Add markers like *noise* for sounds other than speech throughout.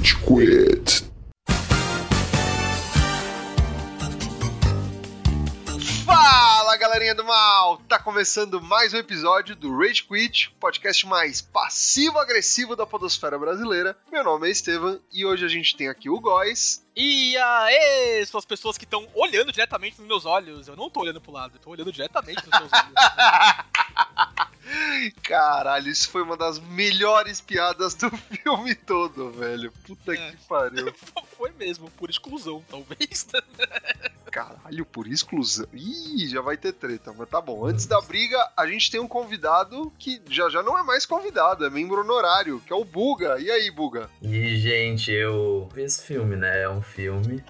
Rage Quit. Fala galerinha do mal! Tá começando mais um episódio do Rage Quit, o podcast mais passivo-agressivo da podosfera brasileira. Meu nome é Estevam e hoje a gente tem aqui o Góis. E aê, são as pessoas que estão olhando diretamente nos meus olhos. Eu não tô olhando pro lado, eu tô olhando diretamente nos seus olhos. *laughs* Caralho, isso foi uma das melhores piadas do *laughs* filme todo, velho. Puta É. que pariu. *laughs* Foi mesmo, por exclusão, talvez. *laughs* Caralho, por exclusão. Ih, já vai ter treta, mas tá bom. Antes da briga, a gente tem um convidado que já já não é mais convidado, é membro honorário, que é o Buga. E aí, Buga? E, gente, eu vi esse filme, né? É um filme.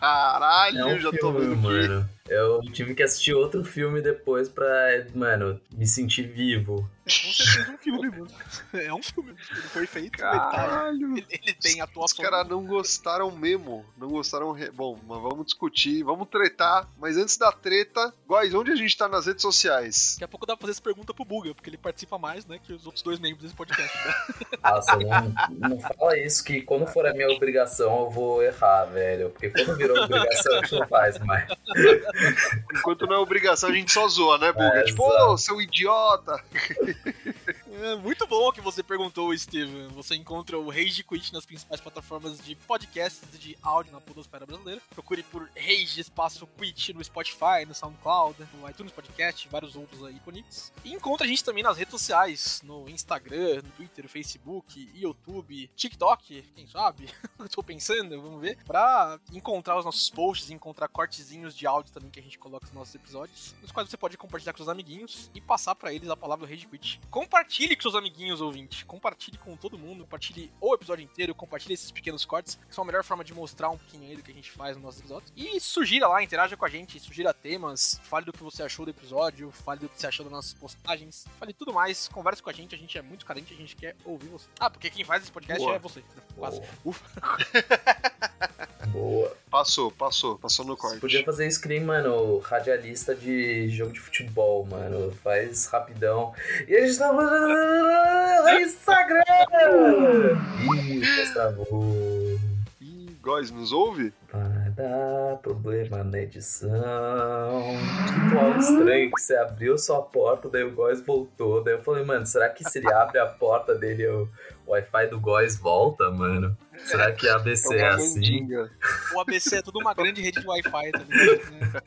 Caralho, É um já tô filme, vendo que mano. Eu tive que assistir outro filme depois pra, mano, me sentir vivo. Com certeza um filme, mano. É um filme. Ele foi feito, detalhe. Caralho. Ele, ele tem Os atuação. caras não gostaram mesmo. Não gostaram. re- Bom, mas vamos discutir, vamos tretar. Mas antes da treta, Góis, onde a gente tá nas redes sociais? Daqui a pouco dá pra fazer essa pergunta pro Buga, porque ele participa mais, né, que os outros dois membros desse podcast. Né? *laughs* Nossa, não, não fala isso que quando for a minha obrigação eu vou errar, velho. Porque quando virou obrigação a gente não faz mais. Enquanto não é obrigação, a gente só zoa, né, Buga? É, tipo, ô, seu idiota. *laughs* É muito bom que você perguntou, Steven. Você encontra o Rage Quit nas principais plataformas de podcasts de áudio na podosfera brasileira. Procure por Rage Espaço Quit no Spotify, no SoundCloud, no iTunes Podcast e vários outros aí disponíveis. E encontra a gente também nas redes sociais, no Instagram, no Twitter, Facebook, YouTube, TikTok, quem sabe? *laughs* Eu tô pensando, vamos ver. Pra encontrar os nossos posts, encontrar cortezinhos de áudio também que a gente coloca nos nossos episódios, nos quais você pode compartilhar com seus amiguinhos e passar pra eles a palavra Rage Quit. Compartilhe com seus amiguinhos, ouvinte. Compartilhe com todo mundo. Compartilhe o episódio inteiro. Compartilhe esses pequenos cortes, que são a melhor forma de mostrar um pouquinho aí do que a gente faz nos nossos episódios. E sugira lá, interaja com a gente, sugira temas, fale do que você achou do episódio, fale do que você achou das nossas postagens, fale tudo mais, converse com a gente, a gente é muito carente, a gente quer ouvir você. Ah, porque quem faz esse podcast Boa. é você. Quase. Boa. Ufa. *laughs* Boa. Passou, passou, passou no corte. Podia fazer que nem, mano, radialista de jogo de futebol, mano. Faz rapidão. E a gente tá no Instagram! Ih, travou. Ih, Góis, nos ouve? Vai dar problema na edição. Ritual estranho que você abriu sua porta, daí o Góis voltou. Daí eu falei, mano, será que se ele abre a porta dele, o Wi-Fi do Góis volta, mano? Será que a ABC é uma assim? O ABC é tudo uma grande rede de Wi-Fi, tá ligado? né?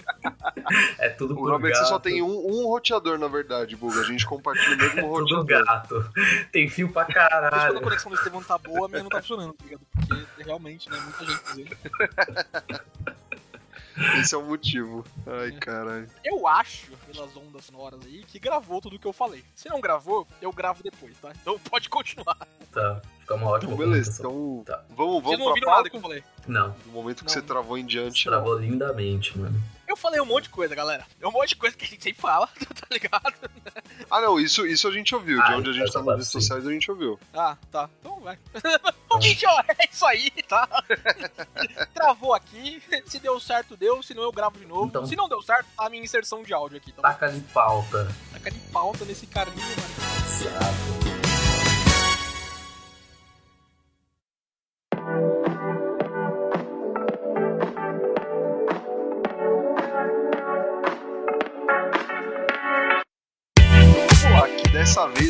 É tudo O por ABC gato. só tem um, um roteador, na verdade, Buga. A gente compartilha o mesmo É tudo roteador. gato. Tem fio pra Mas quando a caralho. conexão do Estevão tá boa, a minha não tá funcionando, tá ligado? Porque realmente, né, muita gente usando. *laughs* Esse é o motivo. Ai, caralho. Eu acho, pelas ondas sonoras aí, que gravou tudo o que eu falei. Se não gravou, eu gravo depois, tá? Então *laughs* pode continuar. Tá, fica uma ótima Então, beleza. Então, Tá. vamos, Vocês vamos não pra ouviram nada que eu falei. Não, Do momento que Não. você travou em diante, não. travou lindamente, mano. Eu falei um monte de coisa, galera. É um monte de coisa que a gente sempre fala, *laughs* tá ligado? Ah, não, isso, isso a gente ouviu. De Ah, onde a gente tá nas redes sociais, a gente ouviu. Ah, tá. Então vai. *laughs* Gente, ó, é isso aí, tá? *laughs* Travou aqui. Se deu certo, deu. Se não, eu gravo de novo. Então- Se não deu certo, tá a minha inserção de áudio aqui, tá? Taca de pauta. Taca de pauta nesse carninho, mano. Exato.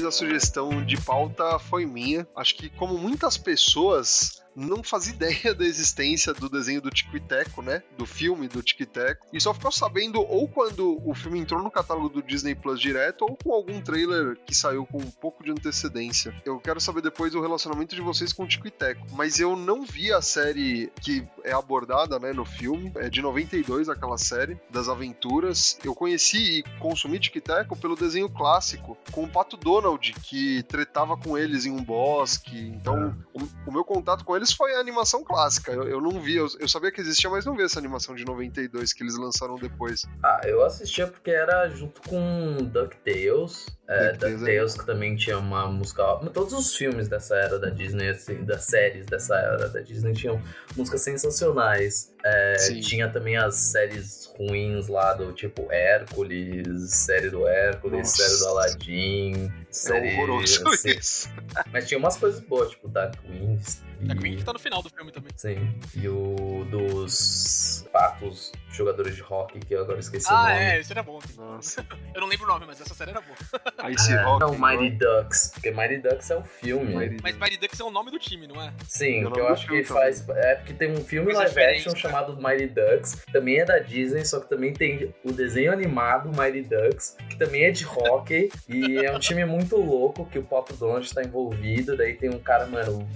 A sugestão de pauta foi minha. Acho que, como muitas pessoas, não fazia *laughs* ideia da existência do desenho do Tico e Teco, né? Do filme do Tico e Teco. E só ficou sabendo ou quando o filme entrou no catálogo do Disney Plus direto, ou com algum trailer que saiu com um pouco de antecedência. Eu quero saber depois o relacionamento de vocês com o Tico e Teco. Mas eu não vi a série que é abordada, né, no filme. É de 92 aquela série, das aventuras. Eu conheci e consumi Tico e Teco pelo desenho clássico, com o Pato Donald, que tretava com eles em um bosque. Então, o, o meu contato com eles foi a animação clássica. Eu, eu não vi, eu, eu sabia que existia, mas não vi essa animação de 92 que eles lançaram depois. Ah, eu assistia porque era junto com DuckTales. É, DuckTales, DuckTales que também tinha uma música. Todos os filmes dessa era da Disney, assim, das séries dessa era da Disney tinham músicas sensacionais. É, tinha também as séries ruins lá do tipo Hércules, série do Hércules, Nossa. série do Aladdin. série. é horroroso assim. isso. Mas tinha umas coisas boas, tipo Dark Wings. Da e- Queen que tá no final do filme também. Sim. E o dos patos jogadores de hockey, que eu agora esqueci o Ah, nome. é, esse era bom. Nossa. *laughs* Eu não lembro o nome, mas essa série era boa. *laughs* Ice É, Rock. não, Mighty Ducks. Porque Mighty Ducks é o filme. Mighty Mas Mighty Ducks é o nome do time, não é? Sim, É o que eu acho que faz. É porque tem um filme Faz live action chamado Mighty Ducks, também é da Disney, só que também tem o desenho animado Mighty Ducks, que também é de hockey, e é um time muito louco que o Pop Donald tá envolvido, daí tem um cara, mano,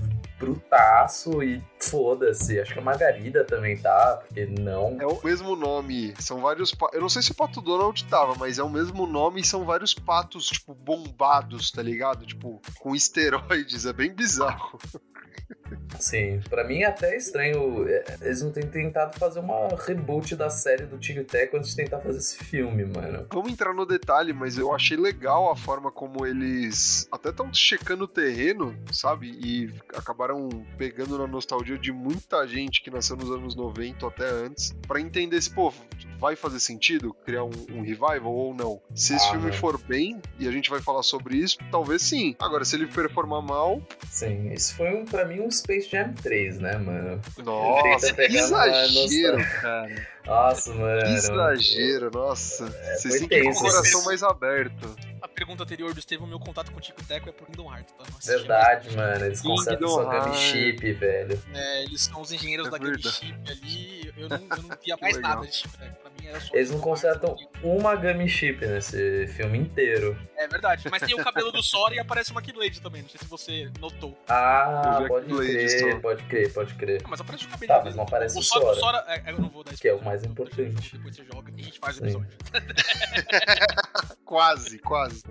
brutaço e foda-se. Acho que a Margarida também tá, porque não. É o mesmo nome. São vários. pa- Eu não sei se o Pato Donald tava, mas é o mesmo nome e são vários patos, tipo, bombados, tá ligado? Tipo, com esteroides. É bem bizarro. *laughs* Sim, pra mim é até estranho. é, Eles não têm tentado fazer uma reboot da série do Tic Tac antes de tentar fazer esse filme, mano. Vamos entrar no detalhe, mas eu achei legal a forma como eles até estão checando o terreno, sabe? E acabaram pegando na nostalgia de muita gente que nasceu nos anos 90 ou até antes, pra entender se, pô, vai fazer sentido criar um, um revival ou não. Se esse Ah, filme for bem, e a gente vai falar sobre isso, talvez sim. Agora, se ele performar mal, Sim, isso foi um, pra mim um Space Jam 3, né, mano? nossa, que uma exagero, cara. Nossa, mano. Que exagero, nossa. Vocês foi têm que com o coração mais aberto. A pergunta anterior do Estevam, meu contato com o Tico Teco é por Kingdom Hearts, tá? Verdade, mano. Eles consertam sua Hearts. chip, velho. É, eles são os engenheiros É da verdade. Chip ali. Eu não, eu não via *laughs* mais nada de Chip Teco. Pra mim era só. Eles não consertam uma Gummy chip nesse filme inteiro. É verdade. Mas tem o cabelo do Sora e aparece uma Keyblade também. Não sei se você notou. Ah, pode crer, só. pode crer, pode crer. Ah, mas aparece o cabelo Tá, mas não aparece o Sora. O Sora. É, eu não vou dar Que é o mais importante. Depois você joga e a gente faz o episódio. *laughs* Quase, quase.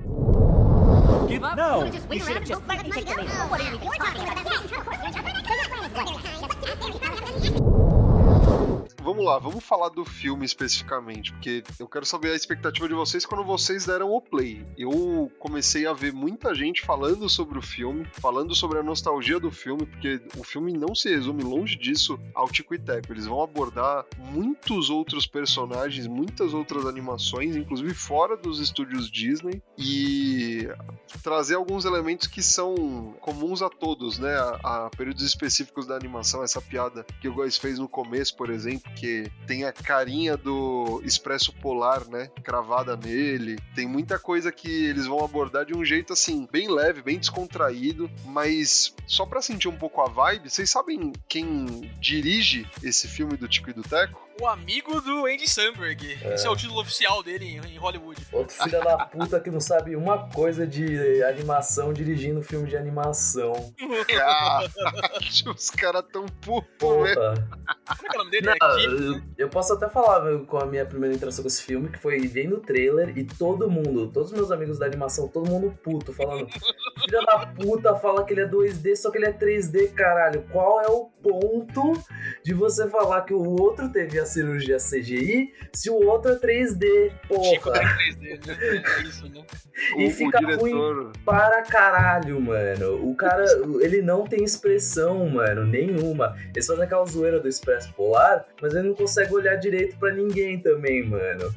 Give up? No. You should have just let me take the lead. What are you even talking about? Vamos lá, vamos falar do filme especificamente, porque eu quero saber a expectativa de vocês quando vocês deram o play. Eu comecei a ver muita gente falando sobre o filme, falando sobre a nostalgia do filme, porque o filme não se resume longe disso ao Tico e Teco. Eles vão abordar muitos outros personagens, muitas outras animações, inclusive fora dos estúdios Disney, e trazer alguns elementos que são comuns a todos, né? A, a períodos específicos da animação, essa piada que o Góis fez no começo, por exemplo, que tem a carinha do Expresso Polar, né? Cravada nele. Tem muita coisa que eles vão abordar de um jeito assim, bem leve, bem descontraído, mas só pra sentir um pouco a vibe, vocês sabem quem dirige esse filme do Tico e do Teco? O amigo do Andy Samberg. Esse é o título oficial dele em, Hollywood. Outro filho da puta que não sabe uma coisa de animação dirigindo filme de animação. Cara, *laughs* os caras tão putos, né? Como é que é o nome dele? Não, é? Eu, eu posso até falar meu, com a minha primeira interação com esse filme, que foi vendo o trailer e todo mundo, todos os meus amigos da animação, todo mundo puto, falando: Filha da puta fala que ele é 2D, só que ele é 3D, caralho. Qual é o ponto de você falar que o outro teve a cirurgia CGI se o outro é 3D? Chico Porra. da 3D, né? É isso, né? E O, fica o diretor. para caralho, mano. O cara, ele não tem expressão, mano, nenhuma. Eles fazem aquela zoeira do Expresso Polar, mas ele não consegue olhar direito pra ninguém também, mano.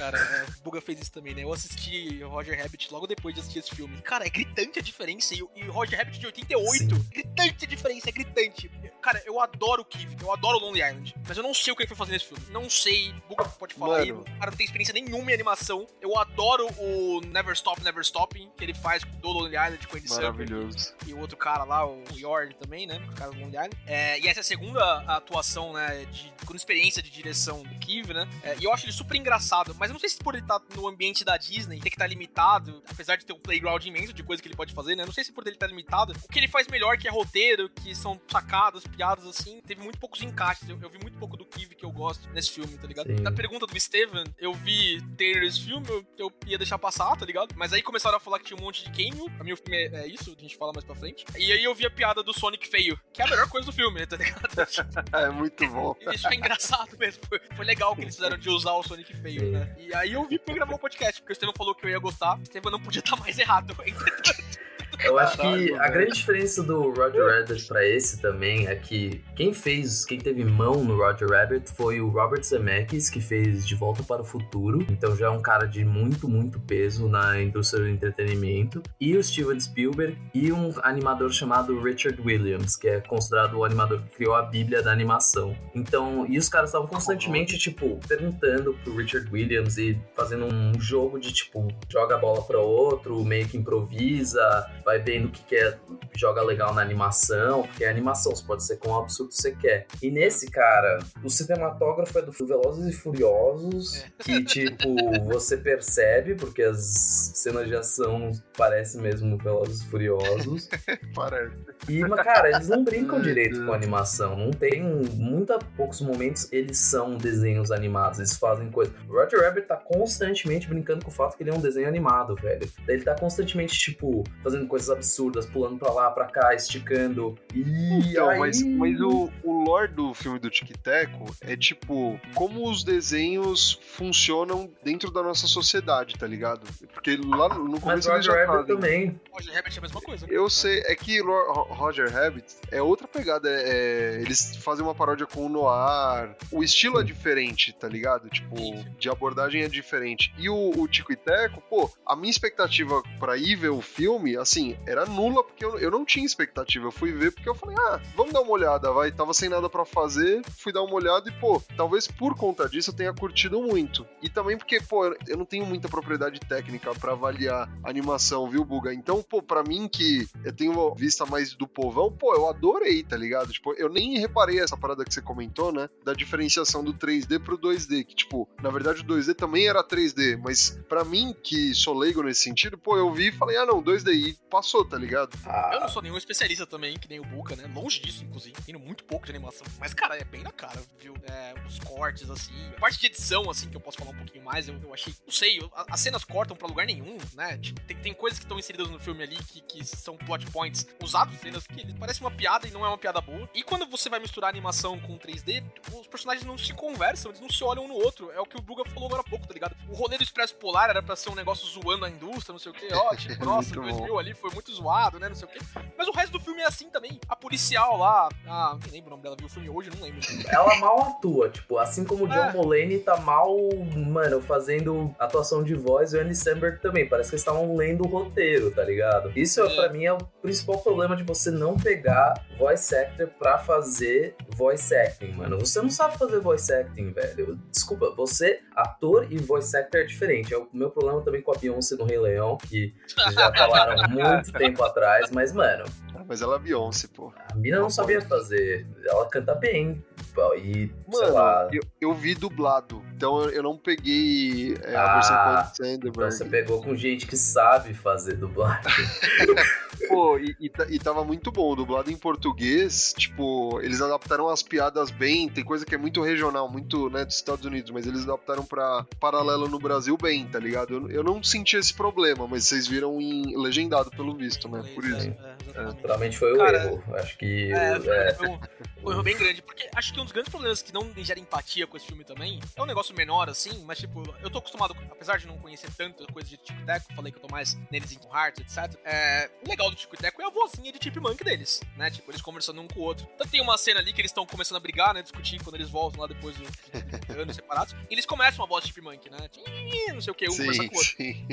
Cara, é, o Buga fez isso também, né? Eu assisti Roger Rabbit logo depois de assistir esse filme. Cara, é gritante a diferença. E, o- e Roger Rabbit de 88, Sim. gritante a diferença, é gritante. Cara, eu adoro o Kiv, eu adoro o Lonely Island. Mas eu não sei o que ele foi fazer nesse filme. Não sei. Buga pode falar aí. Cara não tem experiência nenhuma em animação. Eu adoro o Never Stop, Never Stopping, que ele faz do Lonely Island com Samberg Maravilhoso. e o outro cara lá, o Yord também, né? O cara do Long Island. É, e essa é a segunda atuação, né? De, com experiência de direção do Kiv, né? É, e eu acho ele super engraçado, mas eu não sei se por ele estar no ambiente da Disney, ter que estar limitado, apesar de ter um playground imenso de coisa que ele pode fazer, né? Eu não sei se por ele estar limitado. O que ele faz melhor, que é roteiro, que são sacadas, piadas assim, teve muito poucos encaixes. Eu, eu vi muito pouco do Kiv que eu gosto nesse filme, tá ligado? Sim. Na pergunta do Steven, eu vi ter esse filme, eu, eu ia deixar passar, tá ligado? Mas aí começaram a falar que tinha um monte de cameo. Pra mim o filme é, é isso, a gente fala mais pra frente. E aí eu vi a piada do Sonic feio, que é a melhor coisa do filme, tá ligado? *laughs* É muito bom. Isso é engraçado mesmo. Foi, foi legal que eles fizeram de usar o Sonic feio, Sim. né? E aí eu vi pra gravar o podcast, porque o Estevam falou que eu ia gostar. O Estevam não podia estar *laughs* mais errado. Eu acho que Caralho, a grande diferença do Roger Rabbit pra esse também é que quem fez, quem teve mão no Roger Rabbit foi o Robert Zemeckis, que fez De Volta para o Futuro. Então já é um cara de muito, muito peso na indústria do entretenimento. E o Steven Spielberg e um animador chamado Richard Williams, que é considerado o animador que criou a bíblia da animação. Então, e os caras estavam constantemente, tipo, perguntando pro Richard Williams e fazendo um jogo de, tipo, joga a bola para outro, meio que improvisa, vai vendo o que, que é, joga legal na animação, porque é animação, você pode ser com o absurdo que você quer. E nesse, cara, o cinematógrafo é do Velozes e Furiosos, que, tipo, *laughs* você percebe, porque as cenas de ação parecem mesmo Velozes e Furiosos. *laughs* Parece. E, mas, cara, eles não brincam direito com a animação. Não tem. Muito poucos momentos eles são desenhos animados. Eles fazem coisa. O Roger Rabbit tá constantemente brincando com o fato que ele é um desenho animado, velho. Ele tá constantemente, tipo, fazendo coisas absurdas, pulando pra lá, pra cá, esticando. E. Então, aí... mas, mas o, o lore do filme do Tic Teco é tipo como os desenhos funcionam dentro da nossa sociedade, tá ligado? Porque lá no Mas começo eles Roger já Rabbit também. Roger Rabbit é a mesma coisa. Eu sei, é que Ro- Roger Rabbit é outra pegada. é- é- eles fazem uma paródia com o Noir. O estilo é diferente, tá ligado? Tipo, Sim. de abordagem é diferente. E o, o Tico e Teco, pô, a minha expectativa pra ir ver o filme, assim, era nula, porque eu, eu não tinha expectativa. Eu fui ver porque eu falei, ah, vamos dar uma olhada, vai. Tava sem nada pra fazer, fui dar uma olhada e, pô, talvez por conta disso eu tenha curtido muito. E também porque, pô, eu- não tenho muita propriedade técnica pra avaliar animação, viu, Buga? Então, pô, pra mim que eu tenho uma vista mais do povão, pô, eu adorei, tá ligado? Tipo, eu nem reparei essa parada que você comentou, né? Da diferenciação do 3D pro 2D, que, tipo, na verdade o 2D também era 3D, mas pra mim, que sou leigo nesse sentido, pô, eu vi e falei, ah, não, 2D e passou, tá ligado? Ah, Eu não sou nenhum especialista também, que nem o Buca, né? Longe disso, inclusive. Entendo muito pouco de animação. Mas, cara, é bem na cara, viu? É, os cortes, assim. A parte de edição, assim, que eu posso falar um pouquinho mais, eu, eu achei. Não sei, eu- as cenas cortam pra lugar nenhum, né? Tipo, tem, tem coisas que estão inseridas no filme ali que, que são plot points usados, cenas que eles parecem uma piada e não é uma piada boa. E quando você vai misturar animação com 3D, os personagens não se conversam, eles não se olham um no outro. É o que o Buga falou agora há pouco, tá ligado? O rolê do Expresso Polar era pra ser um negócio zoando a indústria, não sei o que. Ó, *laughs* tipo, nossa, Muito bom. 2000 ali foi muito zoado, né? Não sei o que. Mas o resto do filme é assim também. A policial lá, ah, nem lembro o nome dela, viu o filme hoje, não lembro. ela mal atua, tipo, assim como o John É. Mulaney tá mal, mano, fazendo atuação de voz, e o Andy Samberg também, parece que eles estavam lendo o roteiro, tá ligado? Isso, É. pra mim, é o principal problema de você não pegar voice actor pra fazer voice acting, mano. Você não sabe fazer voice acting, velho. Desculpa, você, ator e voice actor é diferente. É o meu problema também com a Beyoncé no Rei Leão, que já falaram há *laughs* muito tempo atrás, mas, mano, Mas ela é Beyoncé, pô. a mina não sabia fazer. Ela canta bem. E, sei Mano, lá. eu, eu vi dublado, então eu, eu não peguei é, a Ah, versão com a Então Sandberg. você pegou com gente que sabe fazer dublagem. *laughs* Pô, e, e, ta- e tava muito bom, dublado em português, tipo, eles adaptaram as piadas bem, tem coisa que é muito regional, muito, né, dos Estados Unidos, mas eles adaptaram pra paralelo no Brasil bem, tá ligado? Eu, eu não senti esse problema, mas vocês viram em legendado pelo visto, né, por isso. É. Naturalmente foi o Cara, erro. Acho que. É, foi, é, foi um, foi um erro bem grande, porque acho que um dos grandes problemas que não gera empatia com esse filme também é um negócio menor assim, mas tipo, eu tô acostumado, apesar de não conhecer tanto coisa de Tico Teco, falei que eu tô mais neles em Heart, etc. É, o do Tico e Teco é a vozinha de Chipmunk deles, né? Tipo, eles conversando um com o outro. Então tem uma cena ali que eles estão começando a brigar, né? Discutir quando eles voltam lá depois do, de anos separados. E eles começam a voz de Chipmunk, né? Não sei o que, um Sim, com o outro. sim.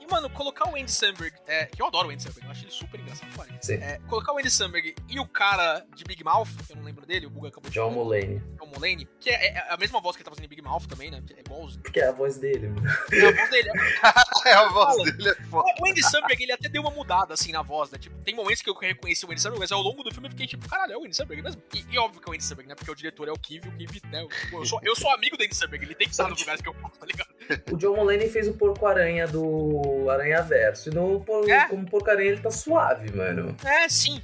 E, mano, colocar o Andy Samberg, é, que eu adoro o Andy Samberg, eu acho ele super engraçado. É, colocar o Andy Samberg e o cara de Big Mouth, que eu não lembro dele, o Buga acabou de John Mulaney. Mulaney, que é, é a mesma voz que ele tá fazendo em Big Mouth também, né? que É igualzinho. Porque é a voz dele, mano. É a voz dele. *laughs* É, a voz Fala. dele é foda. O Andy Samberg, ele até deu uma mudada, assim, na voz, né? Tipo, tem momentos que eu reconheci o Andy Samberg, mas ao longo do filme eu fiquei tipo, caralho, é o Andy Samberg mesmo? E, e óbvio que é o Andy Samberg, né? Porque o diretor é o Kiv, o Kiv, né? Pô, eu, sou, eu sou amigo do Andy Samberg, ele tem que estar nos lugares que eu faço, tá ligado? O John Mulaney fez o porco-aranha do Aranha Verso. E no, É? como porco-aranha ele tá suave, mano. É, sim.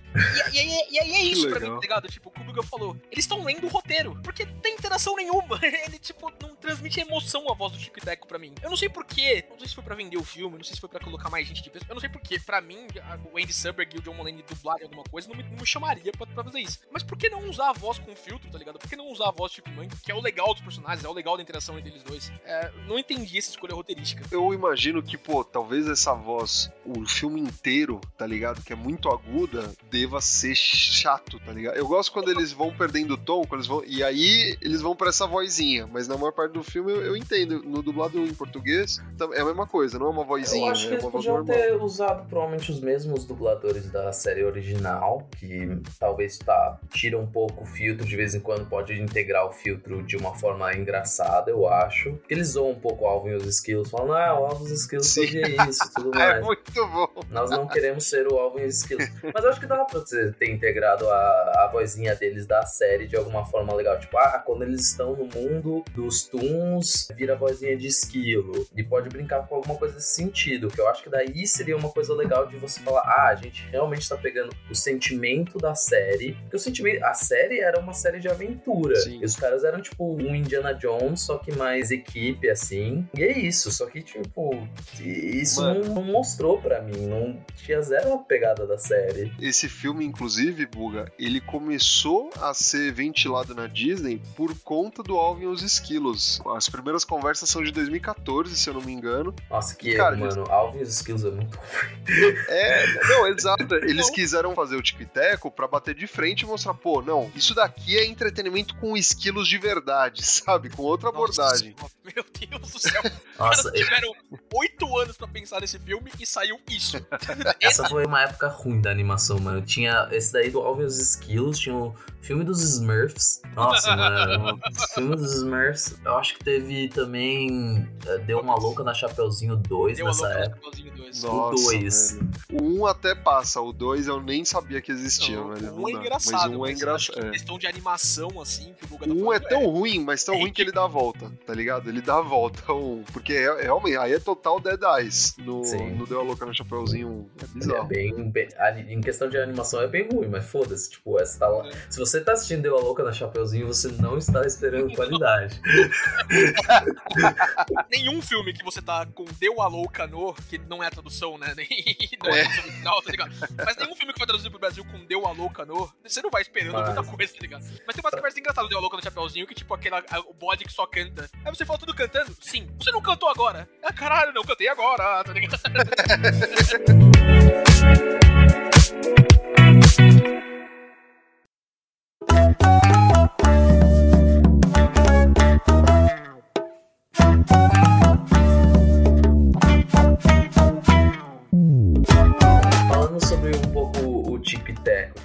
E, e, e- e aí é isso pra mim, tá ligado? Tipo, o Buga falou. Eles estão lendo o roteiro, porque tem interação nenhuma. *laughs* Ele, tipo, não transmite emoção a voz do Tico e Teco pra mim. Eu não sei porquê, não sei se foi pra vender o filme, não sei se foi pra colocar mais gente de peso, eu não sei porquê. Pra mim, o Andy Samberg e o John Mulaney dublarem alguma coisa não me, não me chamaria pra, pra fazer isso. Mas por que não usar a voz com filtro, tá ligado? Por que não usar a voz tipo mãe, que é o legal dos personagens, é o legal da interação entre eles dois? É, não entendi essa escolha roteirística. Eu imagino que, pô, talvez essa voz, o filme inteiro, tá ligado? Que é muito aguda, deva ser chato, tá ligado? Eu gosto quando eles vão perdendo o tom, quando eles vão. E aí eles vão pra essa vozinha. Mas na maior parte do filme eu, eu entendo. No dublado em português tam- é a mesma coisa, não é uma vozinha, Eu acho que é eles podiam ter usado provavelmente os mesmos dubladores da série original, que talvez tá, tira um pouco o filtro, de vez em quando pode integrar o filtro de uma forma engraçada, eu acho. Eles zoam um pouco o Alvin e os Skills, falando, ah, o Alvin e os Skills Sim. fazia isso e tudo *laughs* É mais. muito bom. Nós não queremos ser o Alvin e os Skills. Mas eu acho que dá pra você ter integrado a, a vozinha deles da série de alguma forma legal. Tipo, ah, quando eles estão no mundo dos Toons, vira a vozinha de esquilo. E pode brincar com alguma coisa desse sentido. Que eu acho que daí seria uma coisa legal de você falar, ah, a gente realmente tá pegando o sentimento da série. Porque o sentimento. A série era uma série de aventura. Sim. E os caras eram, tipo, um Indiana Jones, só que mais equipe, assim. E é isso. Só que, tipo, isso Mano. não, mostrou pra mim. Não tinha zero a pegada da série. Esse filme, inclusive, Buga, ele começou a ser ventilado na Disney por conta do Alvin e os Esquilos. As primeiras conversas são de 2014, se eu não me engano. Nossa, que Cara, mano. Alvin e os Skills é muito É, não, exato. *laughs* Eles quiseram fazer o Tico e Teco pra bater de frente e mostrar, pô, não, isso daqui é entretenimento com esquilos de verdade, *laughs* sabe? Com outra abordagem. Nossa, meu Deus do céu. *laughs* Nossa, Os caras tiveram oito anos pra pensar nesse filme e saiu isso. essa foi uma época ruim da animação, mano. Tinha esse daí do Alvin e os Skills, tinha o filme dos Smurfs. Nossa, mano. O *laughs* filme dos Smurfs, eu acho que teve também. eh, Deu uma louca na Chapeuzinho 2 Deu a nessa época. Chapeuzinho 2. Nossa, dois. velho. O 1 até passa, o 2 eu nem sabia que existia, Não, velho. um não é dá. engraçado, Mas um é engraçado. em questão de animação, assim, que o Guga tá O 1 falando, é tão ruim, mas tão é ruim que ele dá a volta, tá ligado? Ele dá a volta, o 1. Porque é, realmente, aí é total Dead Eyes. No, Sim. no Deu a Louca no Chapeuzinho 1. É É bizarro. bem, bem- a- em questão de animação é bem ruim, mas foda-se, tipo, essa tá lá- se você tá assistindo Deu a Louca na Chapeuzinho, você não está esperando qualidade. *laughs* Nenhum filme que você tá com Deu a Louca no, que não é a tradução, né? *laughs* Nem, não é, É. a tradução original, tá ligado? Mas nenhum filme que vai traduzir pro Brasil com Deu a Louca no, você não vai esperando Mas- muita coisa, tá ligado? Mas tem umas conversas engraçadas do Deu a Louca no Chapeuzinho, que tipo, aquela, a- o bode que só canta. Aí você fala tudo cantando? Sim. Você não cantou agora? Ah, caralho, não cantei agora, tá ligado? *laughs*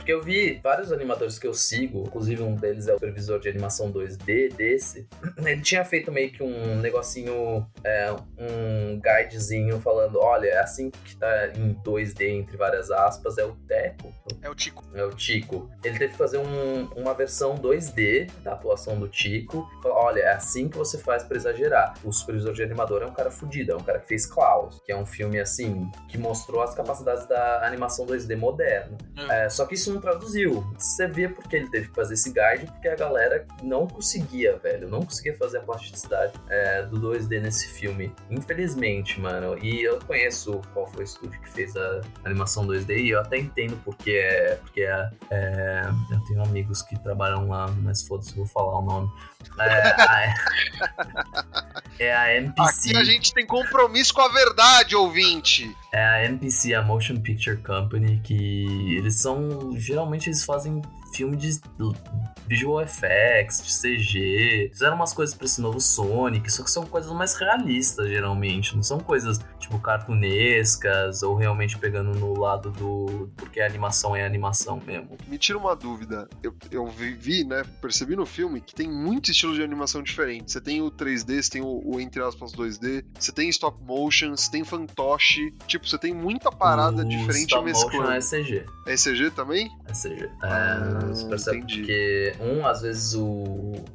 porque eu vi vários animadores que eu sigo, inclusive um deles é o supervisor de animação 2D desse. *clears throat* Ele tinha feito meio que um negocinho, é, um guidezinho falando: olha, é assim que tá em 2D, entre várias aspas, é o Teco, É o Tico. é o Tico. Ele teve que fazer um- uma versão 2D da atuação do Tico. Olha, é assim que você faz pra exagerar. O supervisor de animador é um cara fudido, é um cara que fez Klaus, que é um filme assim, que mostrou as capacidades da animação 2D moderna. É, só que isso não traduziu. Você vê porque ele teve que fazer esse guide, porque a galera não conseguia, velho. Não conseguia fazer a plasticidade é, do 2D nesse filme. Infelizmente, mano. E eu conheço qual foi o estúdio que fez a animação 2D e eu até entendo porque é. Porque é, é, eu tenho amigos que trabalham lá, mas foda-se, vou falar o nome. É, a, é a MPC. Aqui a gente tem compromisso com a verdade, ouvinte. É a MPC, a Motion Picture Company, que eles são. Geralmente eles fazem filme de visual effects, de CG. Fizeram umas coisas pra esse novo Sonic, só que são coisas mais realistas, geralmente. Não são coisas, tipo, cartunescas ou realmente pegando no lado do. Porque a animação é animação mesmo. Me tira uma dúvida. Eu, eu vi, né? Percebi no filme que tem muitos estilos de animação diferentes. Você tem o 3D, você tem o, o entre aspas 2D, você tem stop motion, você tem fantoche. Tipo, você tem muita parada O diferente stop motion mesclando. é CG. É CG também? É CG. Ah, É, você percebe entendi. porque, um, às vezes o,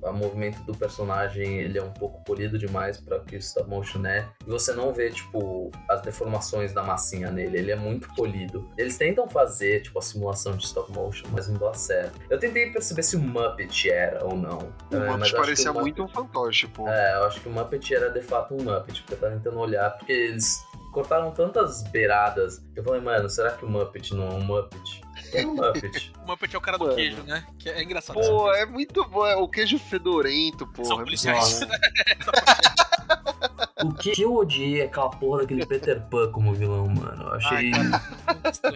o movimento do personagem ele é um pouco polido demais para que o stop motion é. E você não vê, tipo, as deformações da massinha nele. Ele é muito polido. Eles tentam fazer, tipo, a simulação de stop motion, mas não dá certo. Eu tentei perceber se o Muppet era ou não. O É, mas Muppet que parecia o Muppet- muito um fantoche, pô. É, eu acho que o Muppet era de fato um Muppet, porque eu tava tentando olhar, porque eles cortaram tantas beiradas. Eu falei, mano, será que o Muppet não é um Muppet? É um Muppet. *laughs* O Muppet é o cara do Mano. queijo, né? Que é engraçado. Pô, é muito bom. É o queijo fedorento, pô. São é policiais. bom. *laughs* *laughs* *laughs* o que eu odiei é aquela porra daquele Peter Pan como vilão, mano. Eu achei.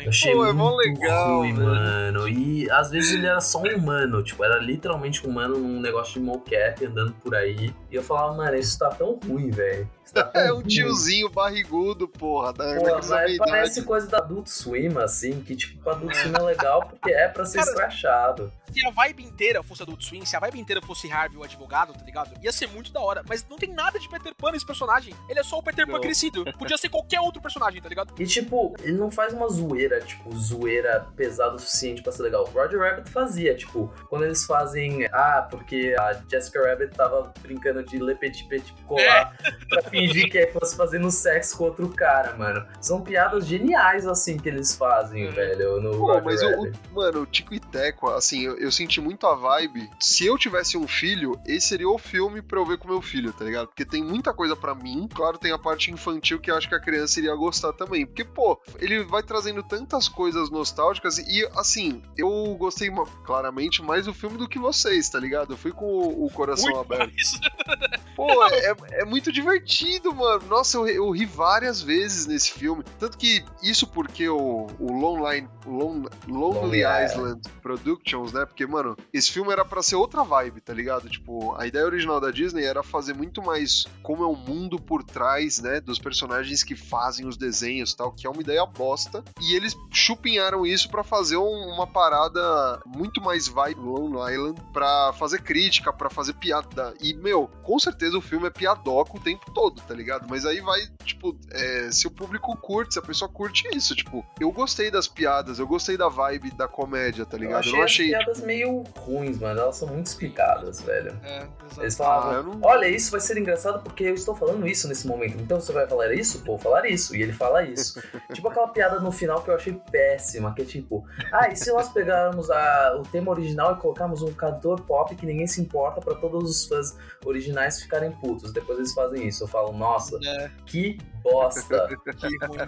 Eu achei Pô, é muito legal, ruim, mano. E às vezes ele era só um humano, tipo, era literalmente um humano num negócio de mocap andando por aí. E eu falava, mano, isso tá tão ruim, velho. Tá É um ruim. tiozinho barrigudo, porra. Da, Pô, daquela mas parece coisa da Adult Swim, assim, que tipo, pra Adult Swim é legal porque é pra ser Cara, escrachado. Se a vibe inteira fosse Adult Swim, se a vibe inteira fosse Harvey o advogado, tá ligado? Ia ser muito da hora. Mas não tem nada de Peter Pan nesse personagem. Ele é só o Peter Pan crescido. Podia ser qualquer outro personagem, tá ligado? E tipo, ele não faz uma zoeira, tipo, zoeira pesada o suficiente pra ser legal. O Roger Rabbit fazia, tipo, quando eles fazem, ah, porque a Jessica Rabbit tava brincando de ler petit petit colar pra fingir que fosse fazendo sexo com outro cara, mano. São piadas geniais, assim, que eles fazem, Uhum. velho, no Pô, Roger mas o, Rabbit. o- mano, o Tico e Teco, assim, eu, eu senti muito a vibe. Se eu tivesse um filho, esse seria o filme pra eu ver com meu filho, tá ligado? Porque tem muita coisa pra mim. Claro, tem a parte infantil que eu acho que a criança iria gostar também. Porque, pô, ele vai trazendo tantas coisas nostálgicas e, assim, eu gostei claramente mais do filme do que vocês, tá ligado? Eu fui com o, o coração Muito aberto. mais. *laughs* Pô, é, é muito divertido, mano. Nossa, eu, eu ri várias vezes nesse filme. Tanto que isso porque o, o Lonely, Lon- Lonely Lonely Island Productions, né? Porque, mano, esse filme era pra ser outra vibe, tá ligado? Tipo, a ideia original da Disney era fazer muito mais como é o mundo por trás, né? Dos personagens que fazem os desenhos e tal, que é uma ideia bosta. E eles chupinharam isso pra fazer um- uma parada muito mais vibe Lonely Island, pra fazer crítica, pra fazer piada. E, meu, com certeza o filme é piadoca o tempo todo, tá ligado? Mas aí vai, tipo, é, se o público curte, se a pessoa curte isso, tipo, eu gostei das piadas, eu gostei da vibe da comédia, tá Eu ligado? achei, Eu achei. as piadas meio ruins, mano. Elas são muito explicadas, velho. É, exato. Eles Ah, falavam, eu não- olha, isso vai ser engraçado porque eu estou falando isso nesse momento. Então você vai falar isso? Vou falar isso. E ele fala isso. *laughs* tipo aquela piada no final que eu achei péssima, que é tipo, ah, e se nós pegarmos a- o tema original e colocarmos um cantor pop que ninguém se importa pra todos os fãs originais ficarem putos. Depois eles fazem isso. Eu falo, nossa, É, que bosta. *laughs* que ruim.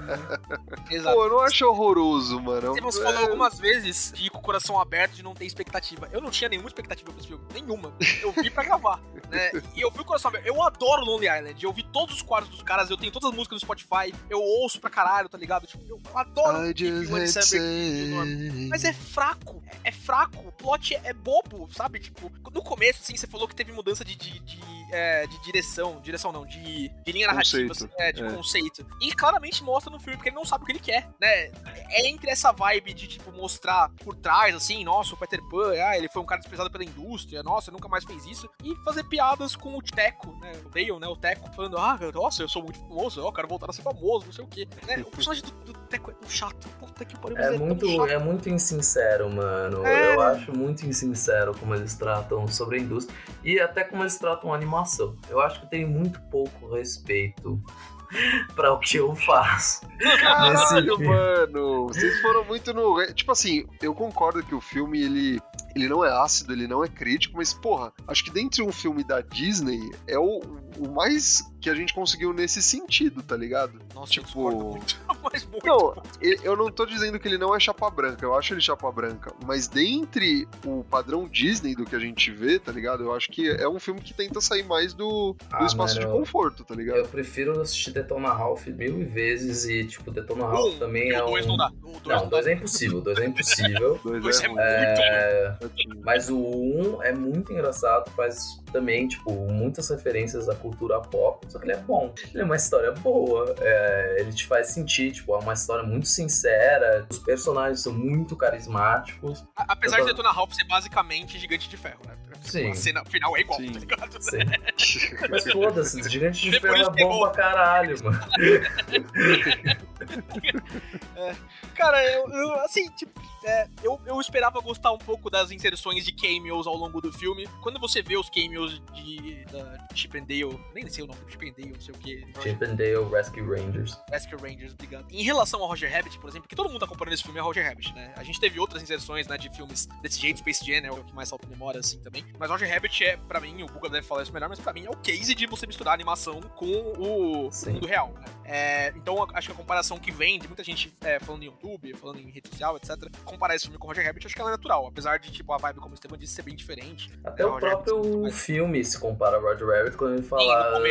Exato. Pô, eu não acho horroroso, mano. Você É, falou algumas vezes ir com o coração aberto, de não ter expectativa. Eu não tinha nenhuma expectativa pra esse filme. Nenhuma. Eu vi pra gravar. Né? E eu vi o coração aberto. Eu adoro Lonely Island. Eu vi todos os quadros dos caras. Eu tenho todas as músicas no Spotify. Eu ouço pra caralho, tá ligado? Tipo, eu adoro o Mas é fraco, é, é fraco, o plot é, é bobo, sabe? Tipo, no começo, assim, você falou que teve mudança de, de, de, é, de direção, direção não, de, de linha narrativa, Conceito, assim, é, de é. conceito. E claramente mostra no filme, porque ele não sabe o que ele quer, né? É entre essa vibe de, tipo, mostrar por trás, assim, nossa, o Peter Pan, ah, ele foi um cara desprezado pela indústria, nossa, nunca mais fez isso, e fazer piadas com o Teco, né? O Dale, né? O Teco, falando, ah, nossa, eu sou muito famoso, eu quero voltar a ser famoso, não sei o quê. *laughs* Né? O personagem do, do Teco é um chato, puta que pariu, É tão muito, chato. é muito insincero, mano. É. Eu acho muito insincero como eles tratam sobre a indústria e até como eles tratam a animação. Eu acho que tem muito pouco respeito *laughs* pra o que eu faço. *laughs* Caralho, mano. Vocês foram muito no. Tipo assim, eu concordo que o filme ele. Ele não é ácido, ele não é crítico, mas, porra, acho que dentre um filme da Disney é o, o mais que a gente conseguiu nesse sentido, tá ligado? Nossa, Tipo- eu muito, *laughs* mas muito. Não, eu não tô dizendo que ele não é chapa branca, eu acho ele chapa branca, mas dentre o padrão Disney do que a gente vê, tá ligado? Eu acho que é um filme que tenta sair mais do, do Ah, espaço de mano, conforto, tá ligado? Eu prefiro assistir Detona Ralph mil vezes e, tipo, Detona Ralph Um, também é o um... dois não dá. O dois Não, dois é impossível, dois é impossível. *laughs* Dois é é muito É. Mas o 1 é muito engraçado, faz também, tipo, muitas referências à cultura pop, só que ele é bom. Ele é uma história boa, é, ele te faz sentir, tipo, é uma história muito sincera, os personagens são muito carismáticos. A- Apesar Eu de tô- Detona Ralph ser basicamente Gigante de Ferro, né? Sim. A cena final é igual, Sim. tá ligado? Sim. *laughs* Mas foda-se, Gigante de Ferro é é bom pra caralho, mano. *laughs* Cara, eu, eu, assim, tipo, é, eu, eu esperava gostar um pouco das inserções de cameos ao longo do filme. Quando você vê os cameos de da Chip and Dale, nem sei o nome, Chip and Dale, não sei o que. Chip and Dale Rescue Rangers. Rescue Rangers, obrigado. Em relação ao Roger Rabbit, por exemplo, que todo mundo tá comparando esse filme ao Roger Rabbit, né? A gente teve outras inserções, né, de filmes desse jeito, Space Jam é o que mais salta memória, assim, também. Mas Roger Rabbit é, pra mim, o Buga deve falar isso melhor, mas pra mim é o case de você misturar a animação com o, o mundo real, né? É, então, acho que a comparação que vem de muita gente é, falando em YouTube, falando em rede social, etc., comparar esse filme com o Roger Rabbit, acho que ela é natural. Apesar de, tipo, a vibe, como o Esteban disse, ser bem diferente. Até É, o Rabbit próprio mais- filme se compara a Roger Rabbit quando ele fala. I'm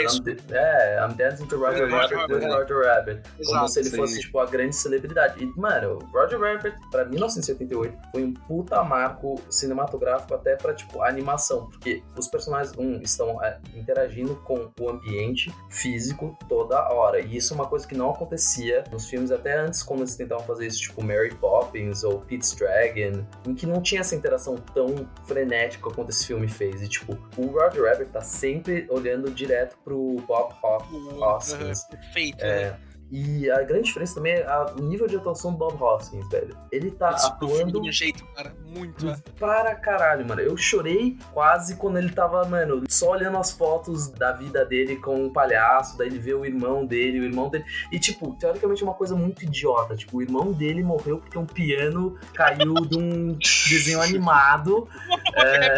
é, I'm dancing to Roger É, Roger Rabbit Rabbit, Roger Rabbit. Como Exato, se ele sim. fosse, tipo, a grande celebridade. E, mano, Roger Rabbit, pra 1978, foi um puta marco cinematográfico até pra, tipo, animação. Porque os personagens, um, estão é, interagindo com o ambiente físico toda hora. E isso é uma coisa que não acontecia nos filmes até antes, quando eles tentavam fazer isso, tipo Mary Poppins ou Pete's Dragon, em que não tinha essa interação tão frenética quanto esse filme fez. E, tipo, o Roger Rabbit tá sempre olhando direto pro Bob Hoskins. Perfeito, É, né? E a grande diferença também é a- o nível de atuação do Bob Hoskins, velho. Ele tá filme atuando de um jeito, cara, muito. é. para caralho, mano. Eu chorei quase quando ele tava, mano, só olhando as fotos da vida dele com o palhaço, daí ele vê o irmão dele, o irmão dele. E, tipo, teoricamente é uma coisa muito idiota. Tipo, o irmão dele morreu porque um piano caiu de um *laughs* desenho animado. É.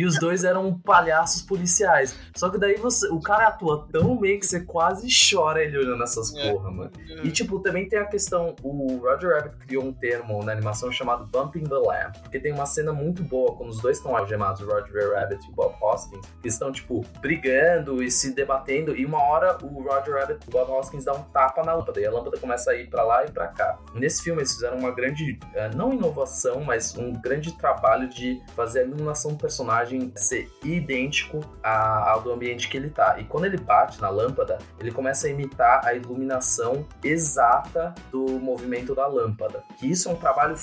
E os dois eram palhaços policiais. Só que daí você, o cara atua tão bem que você quase chora ele olhando essas É. porra, mano. E tipo, também tem a questão, o Roger Rabbit criou um termo na animação chamado Bumping the Lamp, porque tem uma cena muito boa quando os dois estão algemados, o Roger Rabbit e o Bob Hoskins, que estão tipo brigando e se debatendo e uma hora o Roger Rabbit e o Bob Hoskins dão um tapa na lâmpada e a lâmpada começa a ir pra lá e pra cá. Nesse filme eles fizeram uma grande, eh, não inovação, mas um grande trabalho de fazer a iluminação do personagem ser idêntico ao do ambiente que ele tá. E quando ele bate na lâmpada, ele começa a imitar a iluminação exata do movimento da lâmpada. Que isso é um trabalho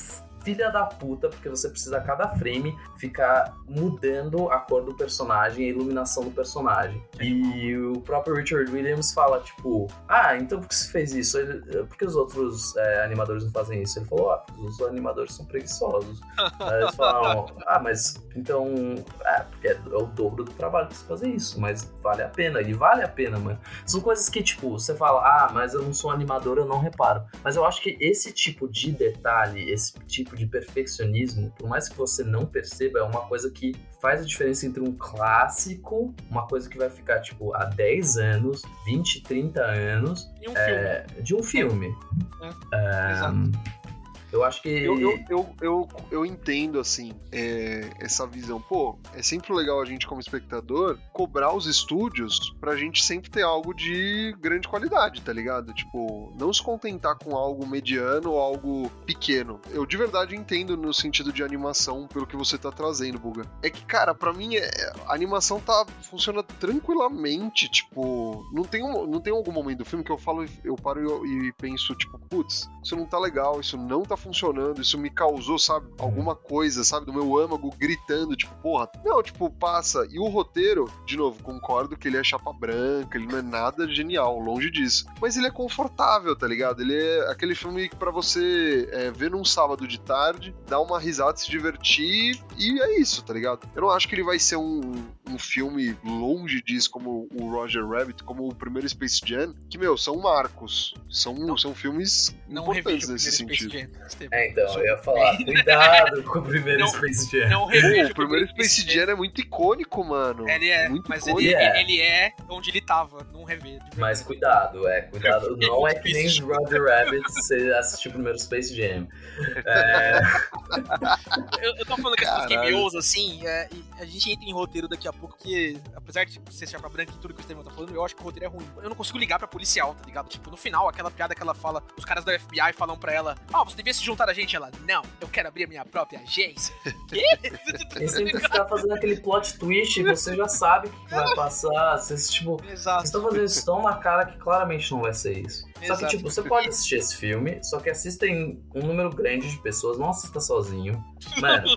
filha da puta, porque você precisa a cada frame ficar mudando a cor do personagem, a iluminação do personagem. E o próprio Richard Williams fala, tipo, ah, então por que você fez isso? Ele, por que os outros é, animadores não fazem isso? Ele falou, ah, porque os animadores são preguiçosos. *laughs* Aí eles falaram, ah, mas então, é, porque é o dobro do trabalho pra você fazer isso, mas vale a pena, e vale a pena, mano. São coisas que, tipo, você fala, ah, mas eu não sou animador, eu não reparo. Mas eu acho que esse tipo de detalhe, esse tipo de perfeccionismo, por mais que você não perceba, é uma coisa que faz a diferença entre um clássico, uma coisa que vai ficar, tipo, há 10 anos, 20, 30 anos, E um é, de um filme. É, Exato. Eu acho que. Eu, eu, eu, eu, eu entendo, assim, é, essa visão. Pô, é sempre legal a gente, como espectador, cobrar os estúdios pra gente sempre ter algo de grande qualidade, tá ligado? Tipo, não se contentar com algo mediano ou algo pequeno. Eu de verdade entendo no sentido de animação, pelo que você tá trazendo, Buga. É que, cara, pra mim, é, a animação tá, funciona tranquilamente, tipo, não tem, um, não tem algum momento do filme que eu falo, eu paro e, e penso, tipo, putz, isso não tá legal, isso não tá funcionando, isso me causou, sabe, alguma coisa, sabe, do meu âmago gritando, tipo, porra. Não, tipo, passa. E o roteiro, de novo, concordo que ele é chapa branca, ele não é nada genial, longe disso. Mas ele é confortável, tá ligado? Ele é aquele filme que pra você é, ver num sábado de tarde, dar uma risada, se divertir, e é isso, tá ligado? Eu não acho que ele vai ser um, um filme longe disso, como o Roger Rabbit, como o primeiro Space Jam, que, meu, são marcos. São, Não- são filmes Não importantes nesse sentido. É, então, eu ia falar, *laughs* cuidado com o primeiro Não- Space Jam. Não Pô, revejo o primeiro Space Jam é muito icônico, mano. Ele é, muito mas icônico. ele, É. ele é onde ele tava, não revejo. Mas cuidado, é, cuidado. *laughs* Não é que nem Roger Rabbit você assistiu o primeiro Space Jam. É, *laughs* Eu, eu tô falando que essas Caralho. cameos, assim, é, e a gente entra em roteiro daqui a pouco, que apesar de ser chapa branca e tudo que o Estevam tá falando, eu acho que o roteiro é ruim. Eu não consigo ligar pra policial, tá ligado? Tipo, no final, aquela piada que ela fala, os caras da FBI falam pra ela, ah, você devia se juntar a gente. Ela, não, eu quero abrir a minha própria agência. Eles sempre ficar fazendo aquele plot twist e você já sabe o que vai *laughs* passar. Vocês, tipo, vocês Exato. estão fazendo isso tão na cara que claramente não vai ser isso. Só que, Exato. tipo, você pode assistir esse filme, só que assista em um número grande de pessoas, não assista sozinho. Mano,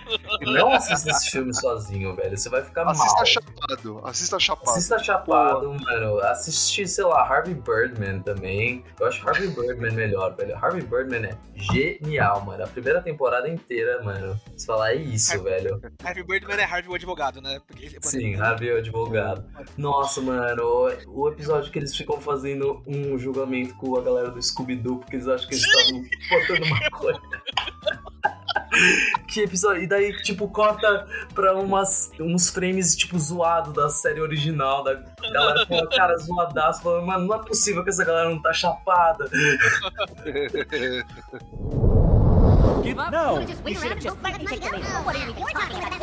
Não assista esse filme sozinho, velho. Você vai ficar Assista mal. chapado. Assista chapado. Assista Chapado, mano. Assiste, sei lá, Harvey Birdman também. Eu acho Harvey Birdman melhor, velho. Harvey Birdman é genial, mano. A primeira temporada inteira, mano. Você fala, é isso, Harvey- velho. Harvey Birdman é Harvey o advogado, né? Porque, Sim, Harvey é o advogado. Nossa, mano, o, o episódio que eles ficam fazendo um julgamento com a galera do Scooby-Doo, porque eles acham que eles estavam botando maconha. que episódio? E daí, tipo, corta pra umas, uns frames, tipo, zoado da série original, da galera com a cara zoadaço, falando, mano, não é possível que essa galera não tá chapada. Give up? No. You should have just let me take the lead. What are you even talking about?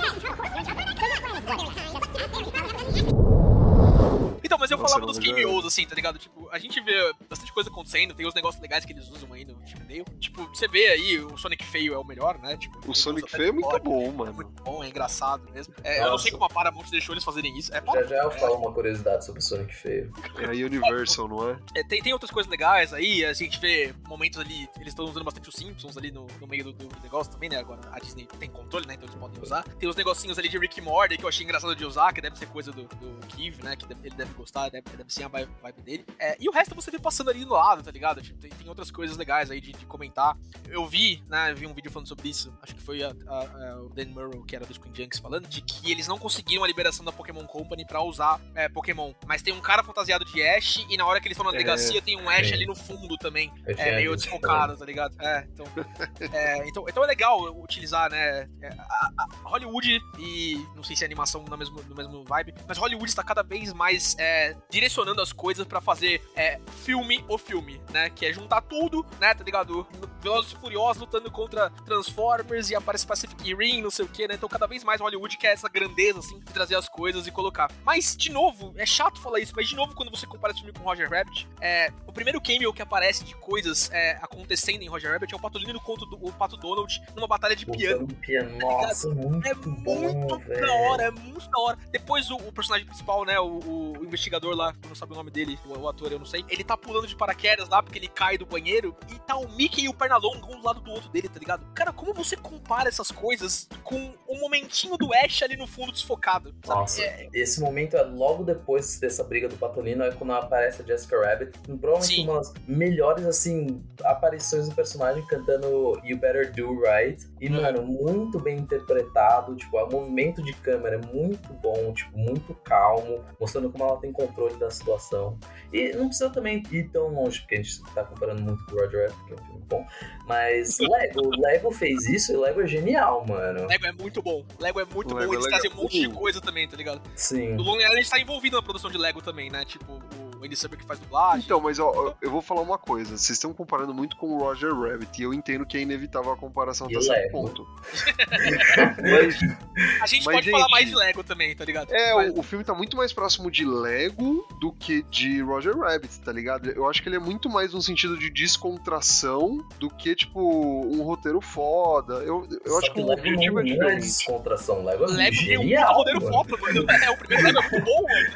Então, mas eu Nossa, falava dos é- cameos, assim, tá ligado? Tipo, a gente vê bastante coisa acontecendo, tem os negócios legais que eles usam aí no Chippendale. Tipo, você vê aí, o Sonic feio é o melhor, né? Tipo, O Sonic feio é muito tecnologia, bom, É mano. muito bom, é engraçado mesmo. É, eu não sei como a Paramount deixou eles fazerem isso. É, Já já eu né? falo uma curiosidade sobre o Sonic feio. É a Universal, não é? É, tem, tem outras coisas legais aí, a gente vê momentos ali, eles estão usando bastante os Simpsons ali no, no meio do, do negócio também, né? Agora a Disney tem controle, né? Então eles podem usar. Tem os negocinhos ali de Rick Morty que eu achei engraçado de usar, que deve ser coisa do, do Keith, né? Que deve- ele deve gostar, deve, deve ser a vibe dele. É, e o resto você vê passando ali do lado, tá ligado? Tipo, tem, tem outras coisas legais aí de, de comentar. Eu vi, né? Vi um vídeo falando sobre isso, acho que foi a- a- a- o Dan Murrow, que era do Screen Junks, falando de que eles não conseguiram a liberação da Pokémon Company pra usar é, Pokémon. Mas tem um cara fantasiado de Ash e na hora que eles estão na É, delegacia tem um Ash ali no fundo também. É tinha meio desfocado, tá ligado? É, então, é, então, então é legal utilizar, né? é, Hollywood e não sei se é animação no mesmo, no mesmo vibe, mas Hollywood está cada vez mais é, direcionando as coisas pra fazer é, filme ou filme, né? Que é juntar tudo, né? Tá ligado? Velozes e Furiosos lutando contra Transformers e aparece Pacific Rim, não sei o que, né? Então cada vez mais Hollywood quer essa grandeza, assim, de trazer as coisas e colocar. Mas, de novo, é chato falar isso, mas de novo, quando você compara esse filme com Roger Rabbit, é, o primeiro cameo que aparece de coisas é, acontecendo em Roger Rabbit é o Patolino contra o, o Pato Donald numa batalha de piano. Piano. Nossa, muito É bom, muito velho. da hora, é muito da hora. Depois o, o personagem principal, né, o, o investigador lá, eu não sabe o nome dele, o, o ator eu não sei, ele tá pulando de paraquedas lá porque ele cai do banheiro e tá o Mickey e o Pernalonga um do lado do outro dele, tá ligado? Cara, como você compara essas coisas com o momentinho do Ash ali no fundo desfocado? Sabe? Nossa, É, esse momento é logo depois dessa briga do Patolino, é quando aparece a Jessica Rabbit. Provavelmente Sim. uma das melhores, assim, aparições do personagem cantando You Better Do Right. E, Uhum. mano, muito bem interpretado. Tipo, o movimento de câmera é muito bom, tipo, muito calmo, mostrando como ela tem controle da situação. E não precisa também ir tão longe, porque a gente tá comparando muito com o Roger Rabbit, que é um filme bom. Mas *laughs* Lego, Lego fez isso e Lego é genial, mano. Lego é muito bom. Lego é muito Lego bom. Eles é trazem um legal. monte de coisa também, tá ligado? Sim. O Lonely Island tá envolvido na produção de Lego também, né? Tipo, o Andy Samberg que faz dublagem. Então, mas ó, eu- eu vou falar uma coisa. Vocês estão comparando muito com o Roger Rabbit, e eu entendo que é inevitável a comparação até certo ponto. *laughs* mas, a gente mas, pode falar gente, mais de Lego também, tá ligado? é, Mas- o, o filme tá muito mais próximo de Lego do que de Roger Rabbit, tá ligado? Eu acho que ele é muito mais no sentido de descontração do que, tipo, um roteiro foda. Eu, eu Só acho que o Lego objetivo é não é diferente. descontração. Lego é Lego tem um genial, roteiro foda, mano. É, o primeiro Lego é bom, mano.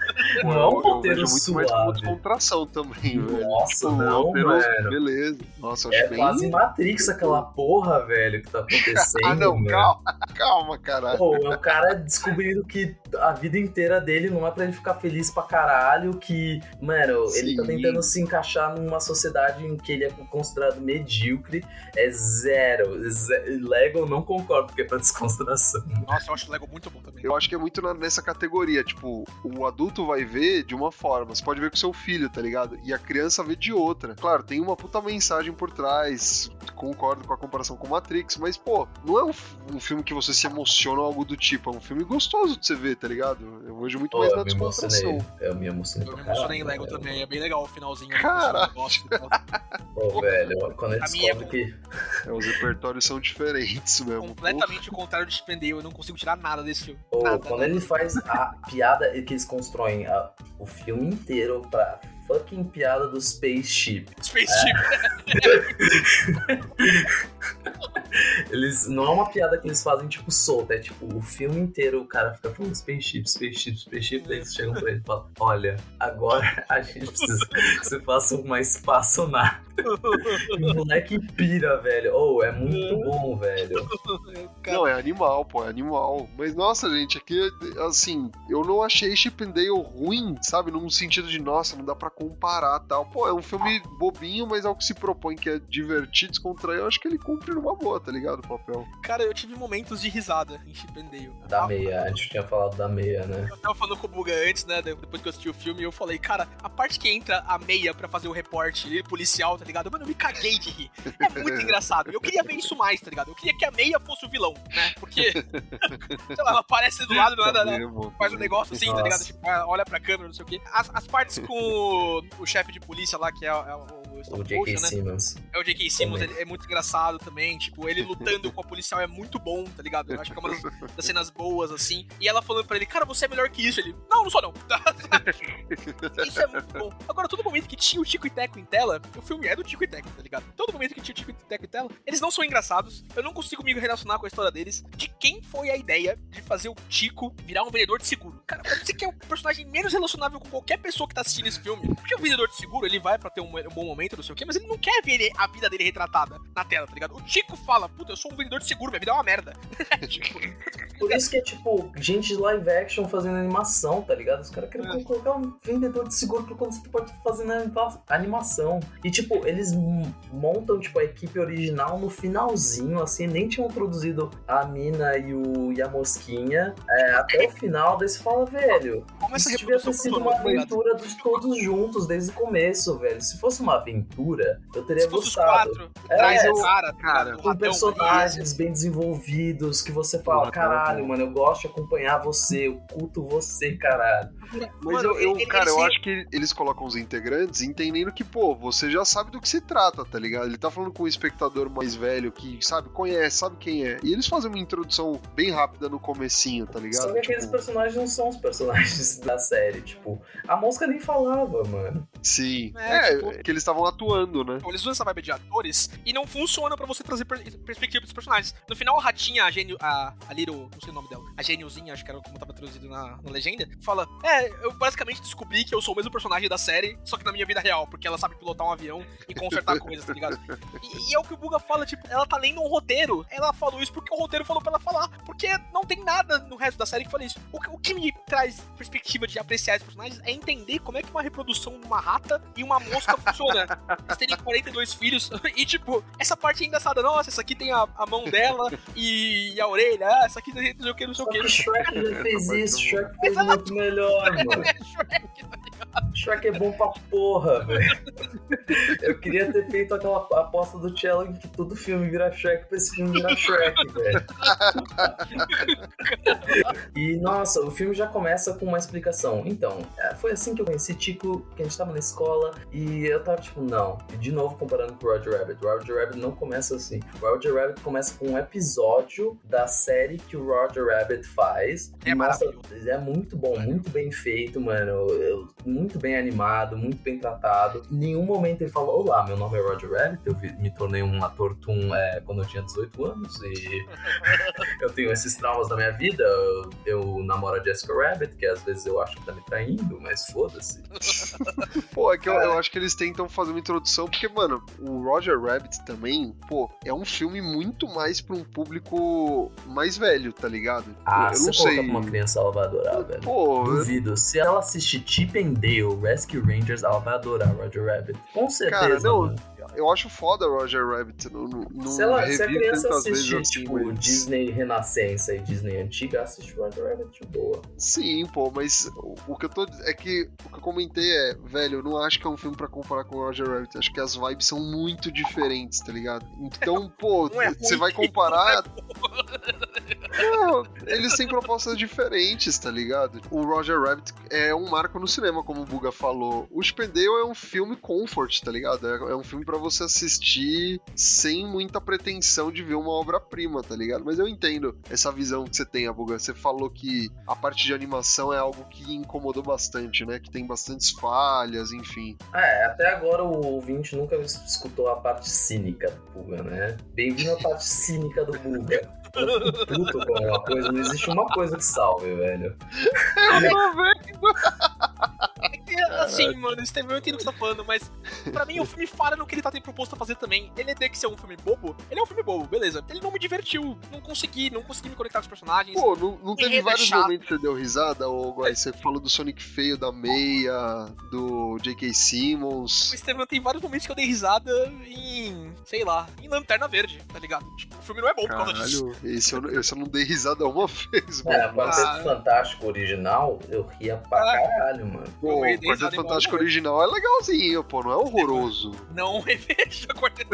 Não é um roteiro vejo muito mais suave. descontração também, velho. Nossa, Tipo, não, mano. Beleza. Nossa, eu acho É bem. quase Matrix aquela porra, velho, que tá *laughs* acontecendo. Ah, não, mano. calma, calma, caralho. Pô, é o cara descobrindo que a vida inteira dele não é pra ele ficar feliz pra caralho, que, mano, ele tá Sim. tentando se encaixar numa sociedade em que ele é considerado medíocre, é zero. Ze- Lego eu não concordo, porque é pra descontração. Nossa, eu acho o Lego muito bom também. Eu acho que é muito nessa categoria, tipo, o adulto vai ver de uma forma, você pode ver com seu filho, tá ligado? E a criança vê de outra. Claro, tem uma puta mensagem por trás, concordo com a comparação com Matrix, mas, pô, não é um, um filme que você se emociona ou algo do tipo, é um filme gostoso de você ver, tá ligado? Eu vejo muito Pô, mais eu na me emocionei. descontração. Eu me emocionei Eu me emocionei em Lego também, é bem legal o finalzinho. Cara. Eu. Pô, velho, quando ele A minha descobre que... É, os repertórios são diferentes mesmo. Completamente o contrário de Spendale, eu não consigo tirar nada desse filme. Pô, nada. quando ele faz a piada que eles constroem o filme inteiro pra fucking piada do spaceship. Spaceship. *laughs* Eles, não é uma piada que eles fazem, tipo, solta. É tipo, o filme inteiro o cara fica falando spaceship, spaceship, spaceship. Daí eles chegam pra ele e falam: Olha, agora a gente precisa que você faça uma espaçonave. *laughs* E o moleque pira, velho. Oh, é muito bom, velho. Não, é animal, pô, é animal. Mas nossa, gente, aqui, assim, eu não achei Chip and Dale ruim, sabe? Num sentido de, nossa, não dá pra comparar tal. Pô, é um filme bobinho, mas ao que se propõe que é divertido, descontrair, eu acho que ele cumpre numa boa, tá ligado? O papel. Cara, eu tive momentos de risada em Chip and Dale. Da A- meia, a gente tinha falado da meia, né? Eu tava falando com o Buga antes, né? Depois que eu assisti o filme, eu falei, cara, a parte que entra a meia pra fazer o reporte policial, tá ligado? Mano, eu me caguei de rir. É muito *laughs* engraçado. Eu queria ver isso mais, tá ligado? Eu queria que a meia fosse o vilão, né? Porque, *laughs* sei lá, ela aparece do lado, do nada, né? Faz um negócio assim, tá Nossa. ligado? Tipo, ah, olha pra câmera, não sei o quê. As, as partes com o, chefe de polícia lá, que é, é o, o stop O J.K. né? Simmons. É o J.K. Simmons, é muito engraçado também. Tipo, ele lutando com a policial é muito bom, tá ligado? Eu acho que é uma das, das cenas boas, assim. E ela falando pra ele, cara, você é melhor que isso. Ele, não, não sou não. *laughs* isso é muito bom. Agora, todo momento que tinha o Tico e Teco em tela, o filme é do Tico e Teco, tá ligado? Todo momento que tinha o Tico e Teco em tela, eles não são engraçados. Eu não consigo me relacionar com a história deles. De quem foi a ideia de fazer o Tico virar um vendedor de seguro? Cara, você que é o personagem menos relacionável com qualquer pessoa que tá assistindo esse filme. Porque o vendedor de seguro, ele vai pra ter um, um bom momento, não sei o quê, mas ele não quer ver ele- a vida dele retratada na tela, tá ligado? O Tico fala, puta, eu sou um vendedor de seguro, minha vida é uma merda. *laughs* tipo, Por isso que é tipo, gente de live action fazendo animação, tá ligado? Os caras querem colocar um vendedor de seguro por quando você pode fazer anima- animação. E tipo, eles montam tipo a equipe original no finalzinho, assim, nem tinham produzido a mina e, o, e a mosquinha. é, até o final, daí você fala, velho, como isso devia ter sido uma tá aventura dos todos juntos desde o começo, velho. Se fosse uma aventura, eu teria Se fosse os gostado. quatro, É, traz o cara, cara, com personagens bem desenvolvidos que você fala, Porra, cara, caralho, mano, eu gosto de acompanhar você, eu culto você, caralho. Mas Mano, eu, eu- ele- cara, ele eu se- acho que eles colocam os integrantes entendendo que, pô, você já sabe do que se trata, tá ligado? Ele tá falando com um espectador mais velho que, sabe, conhece, sabe quem é. E eles fazem uma introdução bem rápida no comecinho, tá ligado? Só que aqueles Tipo, personagens não são os personagens *laughs* da série, tipo, a mosca nem falava, mano. Sim. É, É, tipo- que eles estavam atuando, né? Eles usam essa vibe de atores e não funciona pra você trazer per- perspectiva pros personagens. No final, a ratinha, a gênio. A, a Little. Não sei o nome dela. A gêniozinha, acho que era como tava traduzido na, na legenda. Fala: É, eu basicamente descobri que eu sou o mesmo personagem da série, só que na minha vida real, porque ela sabe pilotar um avião e consertar *laughs* coisas, tá ligado? E, e é o que o Buga fala, tipo, ela tá lendo um roteiro. Ela falou isso porque o roteiro falou pra ela falar. Porque não tem nada no resto da série que fala isso. O, o que me traz perspectiva de apreciar esses personagens é entender como é que uma reprodução de uma rata e uma mosca funciona. Eles terem 42 filhos *laughs* e, tipo, essa parte é engraçada. Nossa, essa aqui tem a, a mão dela e, a orelha. Ah, essa aqui tem não sei o que, não sei o que. que Shrek já fez isso, Shrek fez muito melhor, mano. É *laughs* Shrek, Shrek é bom pra porra, velho. Eu queria ter feito aquela aposta do em que todo filme vira Shrek pra esse filme virar Shrek, velho. E, nossa, o filme já começa com uma explicação. Então, é, foi assim que eu conheci Tico, que a gente tava na escola, e eu tava tipo, não. E de novo comparando com o Roger Rabbit. O Roger Rabbit não começa assim. O Roger Rabbit começa com um episódio da série que o Roger Rabbit faz. É maravilhoso. é muito bom, muito bem feito, mano. Eu- muito bem animado, muito bem tratado. Em nenhum momento ele fala: Olá, meu nome é Roger Rabbit. Eu me tornei um ator Toon é, quando eu tinha 18 anos e *laughs* eu tenho esses traumas na minha vida. Eu, eu namoro a Jessica Rabbit, que às vezes eu acho que tá me traindo, mas foda-se. *laughs* Pô, é que eu, eu acho que eles tentam fazer uma introdução, porque, mano, o Roger Rabbit também, pô, é um filme muito mais pra um público mais velho, tá ligado? Ah, eu se não sei. pra uma criança, ela vai adorar, velho. Pô, eu- Duvido. Se ela assistir Chip and Dale, Rescue Rangers, ela vai adorar Roger Rabbit. Com certeza. Cara, não, mano. eu acho foda Roger Rabbit. Não, não, não Se, ela, se a criança tantas vezes assistir, assim, tipo, mas- Disney Renascença e Disney Antiga, assiste Roger Rabbit de boa. Sim, pô, mas o, o que eu tô. É que o que eu comentei é, velho, eu não acho que é um filme pra comparar com o Roger Rabbit. Acho que as vibes são muito diferentes, tá ligado? Então, pô, é você vai comparar. *laughs* Não, eles têm propostas diferentes, tá ligado? O Roger Rabbit é um marco no cinema, como o Buga falou. O Spendale é um filme comfort, tá ligado? É, é um filme para você assistir sem muita pretensão de ver uma obra-prima, tá ligado? Mas eu entendo essa visão que você tem, Buga. Você falou que a parte de animação é algo que incomodou bastante, né? Que tem bastantes falhas, enfim. É, até agora o ouvinte nunca escutou a parte cínica do Buga, né? Bem-vindo à parte cínica do Buga. Eu fico puto com uma coisa, não existe uma coisa que salve, velho. É, assim, mano, Steven, eu entendo o que você tá falando, mas pra mim o filme falha no que ele tá tendo proposto a fazer também. Ele é de que ser um filme bobo, ele é um filme bobo, beleza. Ele não me divertiu, não consegui, não consegui me conectar com os personagens. Pô, não, não teve é vários chato. momentos que você deu risada, ou Góis, você falou do Sonic feio, da meia, do J.K. O Simmons. Steven tem vários momentos que eu dei risada em, sei lá, em Lanterna Verde, tá ligado? Tipo, o filme não é bom por causa disso. Caralho, esse eu, esse eu não dei risada uma *laughs* vez, É, mano. o Quarteto Ah. Fantástico original, eu ria pra Ah. caralho, mano. O Quarteto Fantástico original é legalzinho, pô, não é horroroso. Não *laughs* reveja Quarteto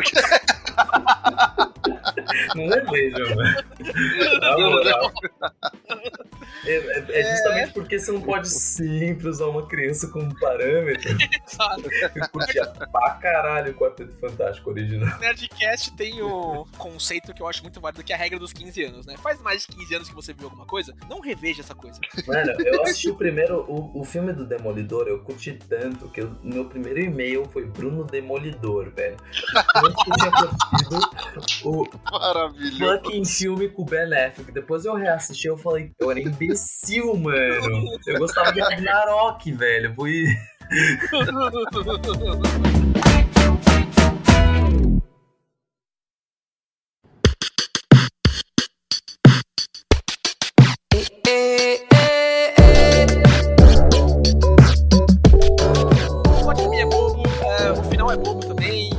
Não é mesmo, mano. Na moral. É, é- é justamente porque você não pode sempre usar uma criança como parâmetro. Fantástico. Eu curtia pra caralho o Quarteto Fantástico original. Nerdcast tem o conceito que eu acho muito válido, que é a regra dos 15 anos, né? Faz mais de 15 anos que você viu alguma coisa, não reveja essa coisa. Mano, eu assisti o primeiro, o, o filme do Demolidor, eu curti tanto que o meu primeiro e-mail foi Bruno Demolidor, velho. Antes que eu tinha curtido o Maravilhoso. fucking filme com o Ben Affleck. Depois eu reassisti eu falei, eu era imbecil, mano. Eu gostava de Ragnarok, velho. Fui... É é, o final é bobo também.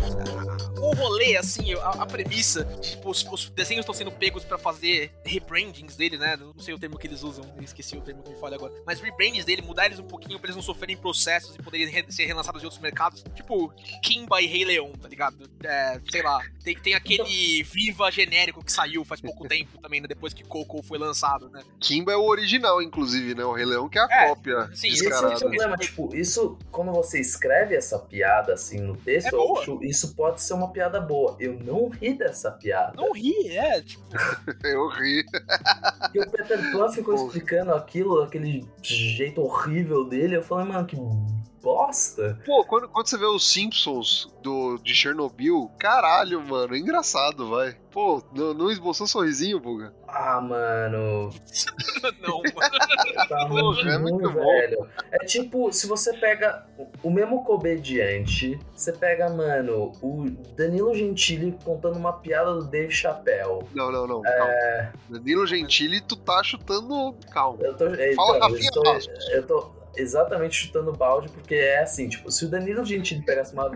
O rolê, assim, a premissa, tipo, os, os desenhos estão sendo pegos pra fazer rebrandings dele, né? Não sei o termo que eles usam, eu esqueci o termo que me falha agora. Mas rebrandings dele, mudar eles um pouquinho pra eles não sofrerem processos e poderem re- ser relançados em outros mercados. Tipo, Kimba e Rei Leão, tá ligado? É, sei lá, tem, tem aquele Viva genérico que saiu faz pouco *laughs* tempo também, né? Depois que Coco foi lançado, né? Kimba é o original, inclusive, né? O Rei Leão que é a É, cópia sim, Esse é o problema, tipo, isso, quando você escreve essa piada assim no texto, É boa. eu acho- isso pode ser uma piada boa. Eu não ri dessa piada. Não ri, é, tipo. *laughs* Eu ri. E o Peter Pan ficou explicando aquilo, aquele jeito horrível dele. Eu falei, mano, que bosta. Pô, quando, quando você vê os Simpsons do, de Chernobyl, caralho, mano, é engraçado, vai. Pô, não, não esboçou um sorrisinho, Buga? Ah, mano. *laughs* não, mano. *laughs* Tá Porra, muito, é muito ruim, bom. velho. É tipo, se você pega o- mesmo comediante, você pega, mano, o Danilo Gentili contando uma piada do Dave Chappelle. Não, não, não, É. calma. Danilo Gentili, tu tá chutando. Calma. Eu tô, é, Fala então, Rafinha eu, tô, eu tô exatamente chutando balde, porque é assim, tipo, se o Danilo Gentili pegasse uma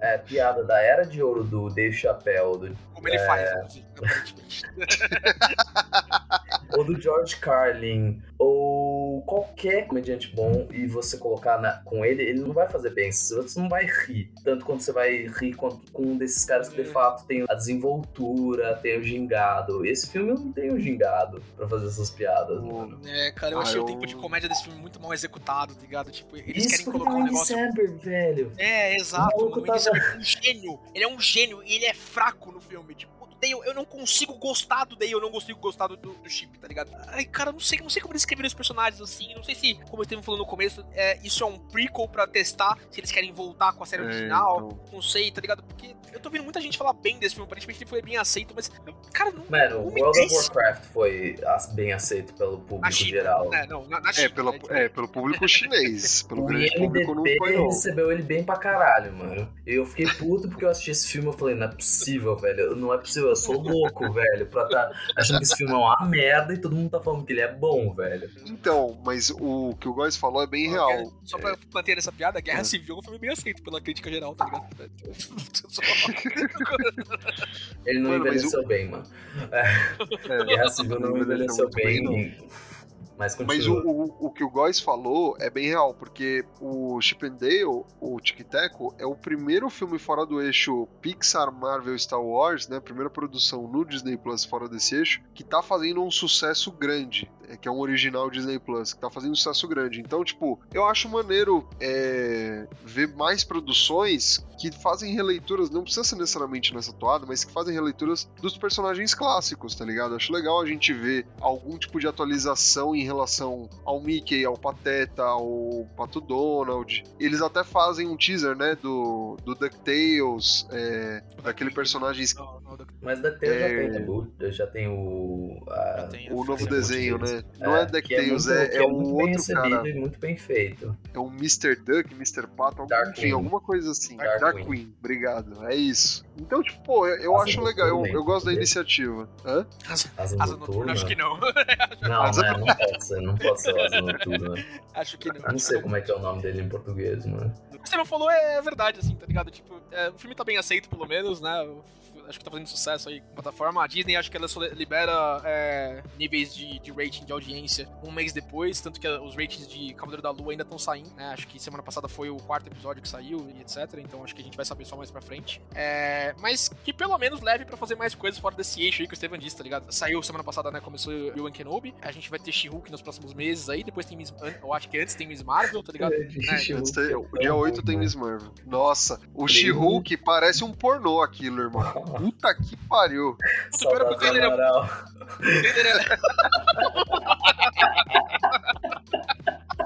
é, piada da Era de Ouro do Dave Chappelle, do Como ele faz, inclusive, aparentemente. *laughs* ou do George Carlin, ou qualquer comediante bom, e você colocar na- com ele, ele não vai fazer bem. Você não vai rir. Tanto quanto você vai rir quanto com um desses caras que de É. fato tem a desenvoltura, tem o gingado. Esse filme não tem o gingado pra fazer essas piadas, mano. É, cara, eu Ah, achei eu- o tempo de comédia desse filme muito mal executado, tá ligado? Tipo, eles Isso querem colocar tem um negócio. Samberg, velho. É, exato. O o é um gênio. Ele é um gênio e ele é fraco no filme. Dale, eu não consigo gostar do Dale, eu não consigo gostar do, do, Chip, tá ligado? Ai, cara, não sei, não sei como eles escreveram os personagens assim. Não sei se, como eu esteve falando no começo, é, isso é um prequel pra testar se eles querem voltar com a série É, original. então. Não sei, tá ligado? Porque eu tô vendo muita gente falar bem desse filme. Aparentemente ele foi bem aceito, mas, cara, não. Mano, não me World of. Warcraft foi bem aceito pelo público Na China. geral. É, não, na, na É, China, pelo, né, tipo, é, pelo público chinês. *laughs* Pelo O grande público foi, não. recebeu ele bem pra caralho, mano. Eu fiquei puto porque eu assisti esse filme e eu falei, não é possível, velho. Não é possível, eu sou louco, velho, pra tá achando que esse filme é uma merda e todo mundo tá falando que ele é bom, velho. Então, mas o que o Góis falou é bem real. Guerra- Só pra manter essa piada, a Guerra É. Civil foi bem aceito pela crítica geral, tá ligado? Só- Ele não Mano, envelheceu bem, mano. É, *laughs* Guerra Civil não envelheceu muito bem. não. Mas Mas o, o, o que o Góis falou é bem real, porque o Chip and Dale, o Tic Teco, é o primeiro filme fora do eixo Pixar, Marvel, Star Wars, né? Primeira produção no Disney Plus fora desse eixo, que tá fazendo um sucesso grande. É, Que é um original Disney Plus, que tá fazendo um sucesso grande. Então, tipo, eu acho maneiro é, ver mais produções que fazem releituras, não precisa ser necessariamente nessa toada, mas que fazem releituras dos personagens clássicos, tá ligado? Acho legal a gente ver algum tipo de atualização em relação ao Mickey, ao Pateta, ao Pato Donald. Eles até fazem um teaser, né, do, do DuckTales, é, daquele personagem, Mas da Tale já É. tem reboot, já tem o. a- já tem- o novo desenho, deles. Né? Não é, que DuckTales, é, que é, um muito bem outro recebido cara. e muito bem feito. É um Mr. Duck, Mr. Pato, algum- Dark enfim, Queen. alguma coisa assim. Dark Dark, Queen. Queen. obrigado. É isso. Então, tipo, pô, eu, eu acho legal, eu, eu gosto da iniciativa. Hã? Asa, Asa Noturna. noturna, acho que não. Não, Asa né, não pode ser, não pode ser Asa Noturna. *laughs* acho que não. Eu não sei como é que é o nome dele em português, mano. O que você não falou é verdade, assim, tá ligado? Tipo, é, o filme tá bem aceito, pelo menos, né? Acho que tá fazendo sucesso aí com a plataforma. A Disney acho que ela só libera é, níveis de, de rating de audiência um mês depois, tanto que os ratings de Cavaleiro da Lua ainda estão saindo, né? Acho que semana passada foi o quarto episódio que saiu e etc. Então acho que a gente vai saber só mais pra frente. É, mas que pelo menos leve pra fazer mais coisas fora desse eixo aí que o Steven disse, tá ligado? Saiu semana passada, né? Começou o Obi-Wan Kenobi. A gente vai ter She-Hulk nos próximos meses aí. Depois tem Miss... Eu acho que antes tem Miss Marvel, tá ligado? Antes tem- É o dia 8 tem Miss Marvel. Nossa, o. She-Hulk parece um pornô aquilo, irmão. *laughs* Puta que pariu. Puta, pior é que o trailer é- Amaral. *laughs*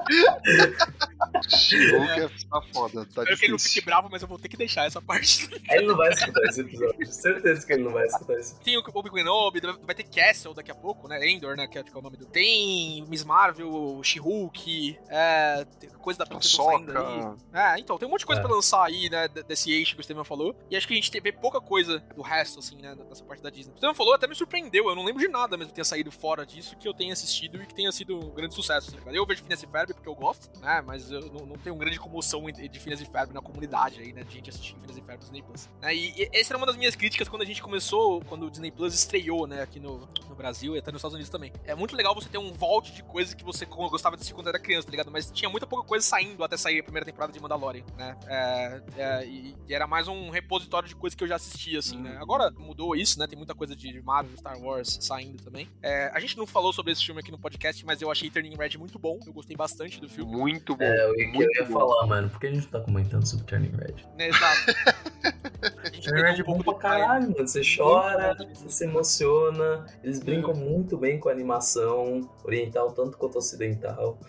*laughs* She-Hulk é tá foda, tá Espero que ele não fique bravo, mas eu vou ter que deixar essa parte. *laughs* Ele não vai escutar esse episódio. Certeza que ele não vai escutar esse Tem o Obi-Wan Kenobi, vai ter Castle daqui a pouco, né? Endor, né? Que é, que é o nome do. Tem Miss Marvel, She-Hulk, é, tem coisa da Princesa saindo aí. Soca. É, então, tem um monte de coisa É. pra lançar aí, né? Desse eixo que o Steven falou. E acho que a gente vê pouca coisa do resto, assim, né? Dessa parte da Disney. O Steven falou, até me surpreendeu. Eu não lembro de nada mesmo que tenha saído fora disso, que eu tenha assistido e que tenha sido um grande sucesso. tá ligado? Eu vejo Phineas e Ferb porque eu gosto, né? Mas eu não, não tenho grande comoção de Phineas e Ferb na comunidade aí, né? De gente assistindo Phineas e Ferb no Disney Plus. Né? E, e essa era uma das minhas críticas quando a gente começou, quando o Disney Plus estreou, né? Aqui no, no Brasil e até nos Estados Unidos também. É muito legal você ter um vault de coisas que você gostava de assistir quando era criança, tá ligado? Mas tinha muita pouca coisa saindo até sair a primeira temporada de Mandalorian, né? É, é, e, e era mais um repositório de coisas que eu já assistia, assim, né? Agora mudou isso, né? Tem muita coisa de Marvel, Star Wars saindo também. É, a gente não falou sobre esse filme aqui no podcast, mas eu achei Turning Red muito bom. Eu gostei bastante do filme. Muito bom. É, o que eu ia bom. falar, mano. Por que a gente não tá comentando sobre Turning Red? Exato. *laughs* Turning Red é bom pra caralho, mano. Você chora, você se emociona. Eles brincam muito bem com a animação oriental, tanto quanto ocidental.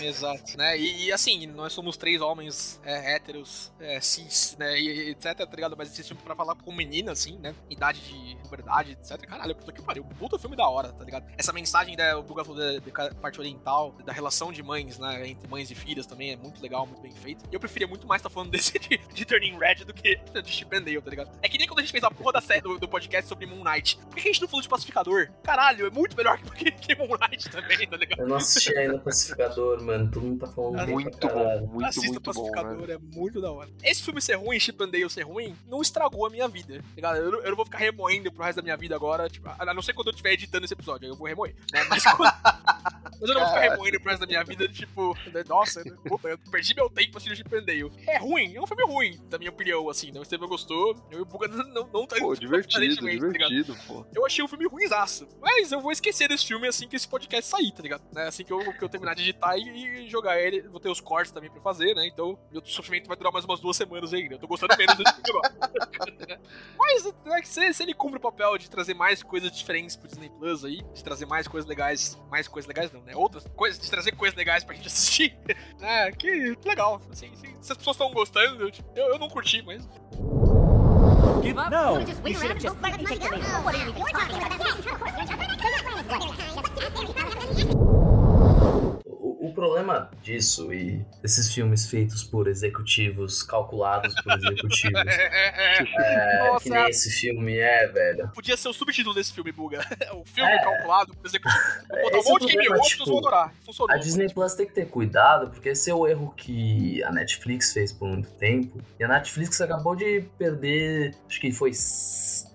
Exato, né? E, e, assim, nós somos três homens é, héteros, é, cis, né? E, e etc, tá ligado? Mas esse filme pra falar com menina, assim, né? Idade de puberdade, etc. Caralho, puta que pariu. Puta filme da hora, tá ligado? Essa mensagem da o Buga falou da, da parte oriental, da relação de mães, né? Entre mães e filhas também é muito legal, muito bem feito. E eu preferia muito mais estar falando *laughs* desse de, de Turning Red do que de Chip and Dale, tá ligado? É que nem quando a gente fez a porra da série do, do podcast sobre Moon Knight. Por que a gente não falou de pacificador? Caralho, é muito melhor *laughs* que, que Moon Knight também, tá ligado? Eu não assisti ainda Pacificador, mano. Todo mundo tá falando bem Muito bom, muito, Assista muito o bom, Pacificador, né? é muito da hora. Esse filme ser ruim, Chip and Dale ser ruim, não estragou a minha vida, tá ligado? Eu, não- eu não vou ficar remoendo pro resto da minha vida agora, tipo, a não ser quando eu estiver editando esse episódio, aí eu vou remoer, né? Mas, quando- *laughs* mas eu não vou ficar remoendo pro resto da minha vida, tipo, né, nossa, né, puta, eu perdi meu tempo assistindo Chip and Dale. É ruim, é um filme ruim, da minha opinião, assim, né? O Steven gostou, eu e o Buga não, *laughs* não, não tá Pô, divertido, tá divertido, pô. Eu achei o filme ruimzaço. Mas eu vou esquecer desse filme assim que esse podcast sair, tá ligado? Né? Assim que eu, que eu terminar de editar e, e jogar ele. Vou ter os cortes também pra fazer, né? Então, meu sofrimento vai durar mais umas duas semanas ainda. Eu tô gostando menos desse filme agora. *laughs* Mas né, se, se ele cumpre o papel de trazer mais coisas diferentes pro Disney Plus aí, de trazer mais coisas legais. Mais coisas legais não, né? Outras coisas, de trazer coisas legais pra gente assistir. *laughs* né? Que legal. Assim, assim, se as pessoas estão gostando, eu, tipo, eu, eu não curti, mas. Give up? No. You should have just let me take the lead. What are you even talking O, o problema disso e desses filmes feitos por executivos, calculados por executivos, *laughs* é, Nossa, que nem esse filme é, velho. Podia ser o subtítulo desse filme, Buga. *laughs* O filme É. calculado por executivo. Vou botar um é monte de problema, tipo, vão adorar. Funcionou. A Disney Plus tem que ter cuidado, porque esse é o erro que a Netflix fez por muito tempo. E a Netflix acabou de perder, acho que foi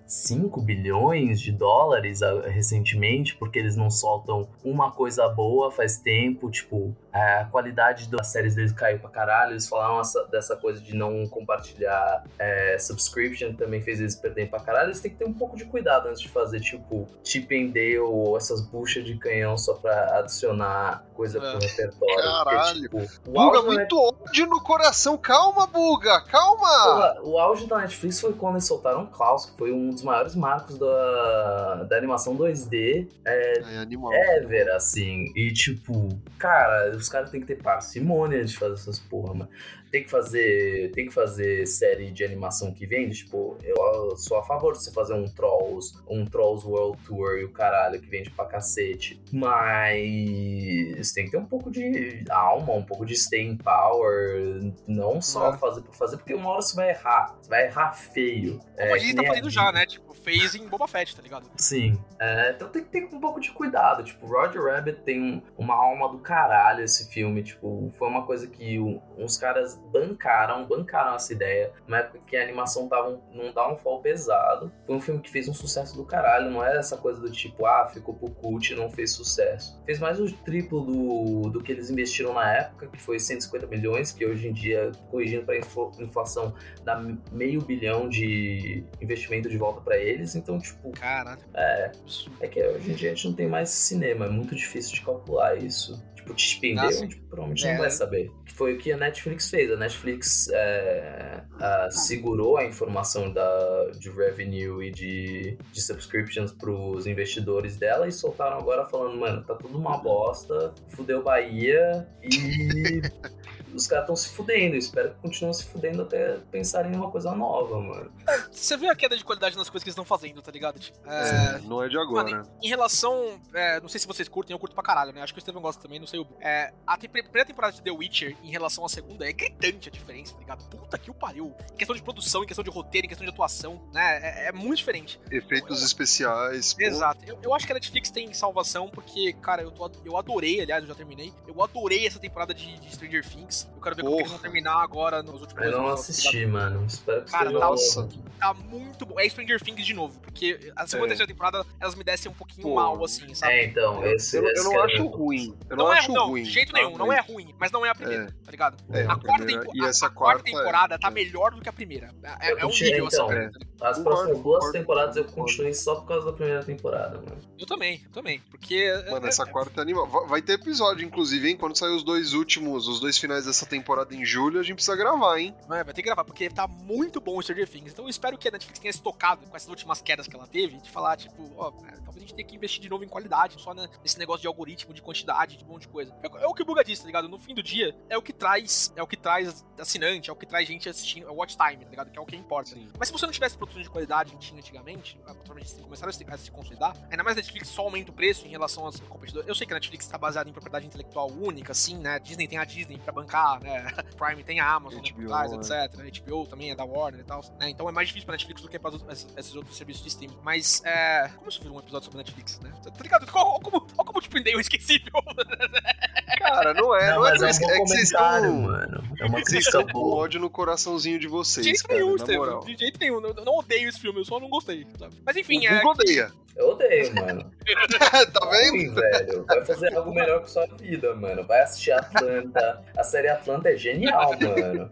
5 bilhões de dólares ah, recentemente, porque eles não soltam uma coisa boa faz tempo, tipo, a qualidade das séries deles caiu pra caralho, eles falaram essa, dessa coisa de não compartilhar é, subscription, também fez eles perderem pra caralho, eles têm que ter um pouco de cuidado antes de fazer, tipo, Chip and Dale ou essas buchas de canhão só pra adicionar coisa pro É. repertório. Caralho. Porque, tipo, Buga, muito ódio no coração. Calma, Buga, calma. O auge da Netflix foi quando eles soltaram Klaus, que foi um dos maiores marcos da, da animação 2D É animal. ever, assim. E, tipo, cara, os caras têm que ter parcimônia de fazer essas porra, mano. Tem que fazer, tem que fazer série de animação que vende, tipo, eu sou a favor de você fazer um Trolls, um Trolls World Tour e o caralho que vende pra cacete. Mas tem que ter um pouco de alma, um pouco de staying power, não só fazer por fazer, porque uma hora você vai errar, você vai errar feio. Como É, a que tá fazendo já, né? Tipo, fez em Boba Fett, tá ligado? Sim. É, então tem que ter um pouco de cuidado. Tipo, Roger Rabbit tem um- uma alma do caralho esse filme. Tipo, foi uma coisa que uns caras bancaram, bancaram essa ideia. Na época que a animação tava um- num downfall pesado. Foi um filme que fez um sucesso do caralho. Não é essa coisa do tipo, ah, ficou pro cult e não fez sucesso. Fez mais o triplo do, do que eles investiram na época, que foi 150 milhões, que hoje em dia, corrigindo pra inflação, dá meio bilhão de investimento de volta pra eles. Então, tipo, Caralho. é, é que hoje em dia a gente não tem mais cinema, é muito difícil de calcular isso. Tipo, te espender, Ah, a sim. gente provavelmente É. não vai saber. Que foi o que a Netflix fez. A Netflix é, ah, segurou a informação da, de revenue e de, de subscriptions pros investidores dela e soltaram agora falando, mano, tá tudo uma bosta, fudeu Bahia e *laughs* os caras estão se fudendo. Espero que continuem se fudendo até pensarem em uma coisa nova, mano. Você vê a queda de qualidade nas coisas que eles estão fazendo, tá ligado? Tipo, é, É, não é de agora. Mano, em relação. é, não sei se vocês curtem, eu curto pra caralho, né? Acho que o Steven gosta também, não sei o. É, a primeira temporada de The Witcher em relação à segunda é gritante a diferença, tá ligado? Puta que o pariu. Em questão de produção, em questão de roteiro, em questão de atuação, né? É, é muito diferente. Efeitos especiais. pô. Exato. Eu, eu acho que a Netflix tem salvação porque, cara, eu, tô, eu adorei, aliás, eu já terminei. Eu adorei essa temporada de, de Stranger Things. Eu quero ver como que eles vão Porra. terminar agora nos últimos Eu não assisti, mano. Espero que Cara, tá- Nossa. Tá muito bom. É Stranger Things de novo, porque a segunda É. e terceira temporada elas me descem um pouquinho Pô. mal, assim, sabe? É, então, esse, Eu, eu esse não que era acho ruim. Eu Não, não, é acho não, ruim. de jeito tá? nenhum, não é ruim, mas não é a primeira, tá ligado? É, a, a quarta, tempo- e a- quarta é- temporada tá é. melhor do que a primeira. É, Eu é um nível então. É. merda. As próximas duas temporadas eu continuei só por causa da primeira temporada, mano. Eu também, eu também. Porque. Mano, é- essa é- quarta é animal. Va- Vai ter episódio, inclusive, hein? Quando sair os dois últimos, os dois finais dessa temporada em julho, a gente precisa gravar, hein? é, vai ter que gravar, porque tá muito bom o Stranger Things. Então eu espero que a Netflix tenha se tocado com essas últimas quedas que ela teve, de falar, tipo, ó, cara, talvez a gente tenha que investir de novo em qualidade, só né, nesse negócio de algoritmo, de quantidade, de um monte de coisa. É, o- é o que o Buga disse, tá ligado? No fim do dia, é o que traz, é o que traz assinante, é o que traz gente assistindo, é o watch time, tá ligado? Que é o que importa. Sim. Mas se você não tivesse produção de qualidade que tinha antigamente, streaming começaram a se, a se consolidar, ainda mais a Netflix só aumenta o preço em relação aos competidores. Eu sei que a Netflix está baseada em propriedade intelectual única, assim, né? Disney tem a Disney pra bancar, né? *laughs* Prime tem a Amazon né, HBO, trás, é. etc. HBO também é da Warner e tal, né? Então é mais difícil pra Netflix do que para esses outros serviços de streaming. Mas, é... Como isso virou um episódio sobre Netflix, né? Tá ligado? Qual- como, olha como tipo, eu esquecível. *laughs* Cara, não é, não, é, mas é um que- bom é que vocês estão. mano. É uma Vocês estão com ódio no coraçãozinho de vocês, de jeito cara, nenhum, Estevam. moral. De jeito nenhum. Eu não odeio esse filme, eu só não gostei, sabe? Mas enfim, o é... Odeia. Eu odeio, mano. *laughs* tá vendo? Velho. Vai fazer algo melhor com sua vida, mano. Vai assistir Atlanta. A série Atlanta é genial, mano.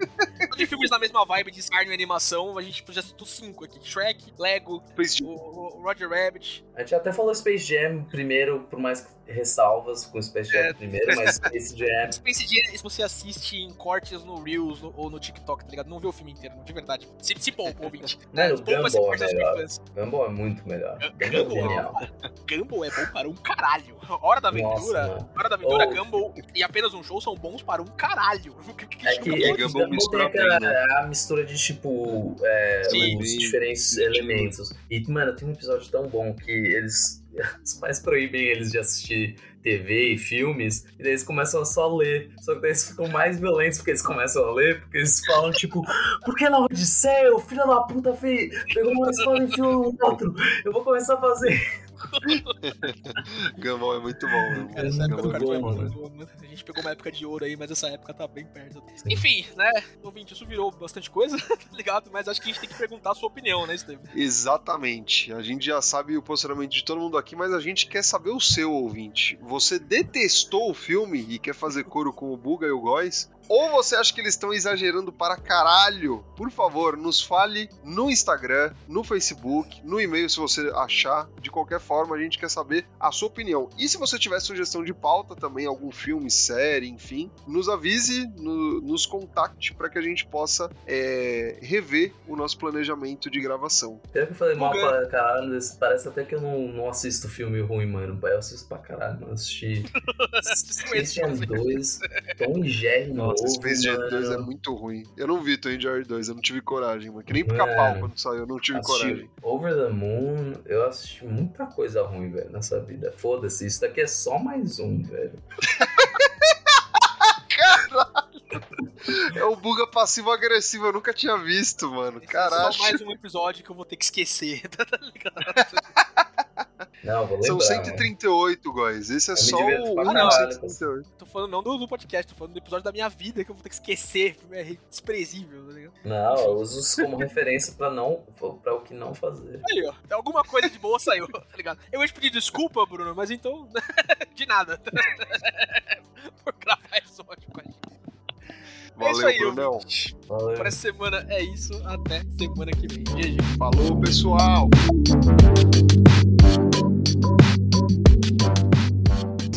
De filmes na mesma vibe de Scar e animação, a gente já citou cinco aqui: Shrek, Lego, Space o, o Roger Rabbit. A gente até falou Space Jam primeiro, por mais ressalvas com Space Jam É. primeiro, mas Space Jam. *laughs* Space Jam, se você assiste em cortes no Reels no- ou no TikTok, tá ligado? Não vê o filme inteiro, de verdade. Se, se poupa, ouvinte. *laughs* Mano, o Poupa esse Gumball é melhor. Gumball é muito melhor. Gumball é Gumball, genial. Gumball é bom para um caralho. Hora da Nossa, Aventura, mano. Hora da Aventura, Oh. Gumball e apenas um show são bons para um caralho. *laughs* Que- que- É que, nunca é que Gumball Gumball mistura né? a mistura de tipo é, Sim. os Sim. diferentes elementos. E, mano, tem um episódio tão bom que eles. *laughs* Os pais proíbem eles de assistir TV e filmes, e daí eles começam a só ler. Só que daí eles ficam mais violentos porque eles começam a ler, porque eles falam, tipo, por que na Odisseia o filho da puta fez, pegou uma espada e enfiou no outro? Eu vou começar a fazer. *laughs* Gumball é muito bom. meu. Cara, essa época do Gumball é é muito bom. boa, mano. A gente pegou uma época de ouro aí, mas essa época tá bem perto. Enfim, né? Ouvinte, isso virou bastante coisa, *laughs* tá ligado? Mas acho que a gente tem que perguntar a sua opinião, né, Steve? Exatamente. A gente já sabe o posicionamento de todo mundo aqui, mas a gente quer saber o seu ouvinte. Você detestou o filme e quer fazer coro com o Buga e o Góis? Ou você acha que eles estão exagerando para caralho? Por favor, nos fale no Instagram, no Facebook, no e-mail se você achar. De qualquer forma, a gente quer saber a sua opinião. E se você tiver sugestão de pauta também, algum filme, série, enfim, nos avise, no- nos contacte para que a gente possa é, rever o nosso planejamento de gravação. Pior que eu falei mal pra caralho, parece até que eu não, não assisto filme ruim, mano. Eu assisto pra caralho, mano. Assisti *laughs* Christian *laughs* 2, Tom Jerry novo, Nossa, Space Jam mano. 2 é muito ruim. Eu não vi Tom Jerry 2, eu não tive coragem, mano. Que nem Mano. pica-pau quando saiu, eu não tive Assisti coragem. Over the Moon, eu assisti muita coisa ruim, velho, nessa vida. Foda-se, isso daqui é só mais um, velho. *laughs* É o buga passivo-agressivo, eu nunca tinha visto, mano. Caralho. Só mais um episódio que eu vou ter que esquecer, *laughs* tá ligado? Não, vou lembrar. São mano. 138, guys. Esse é Eu só o pra 1 caralho, 138. Tô falando não do, do podcast, tô falando do episódio da minha vida que eu vou ter que esquecer, porque é desprezível, tá ligado? Não, eu uso isso como referência pra, não, pra o que não fazer. Aí, ó, alguma coisa de boa saiu, tá ligado? Eu ia te pedir desculpa, Bruno, mas então, *laughs* de nada. *laughs* Por gravar episódio com a gente. é isso Valeu, aí, Brunão. Valeu. Por essa semana é isso, até semana que vem. GG. Falou, pessoal.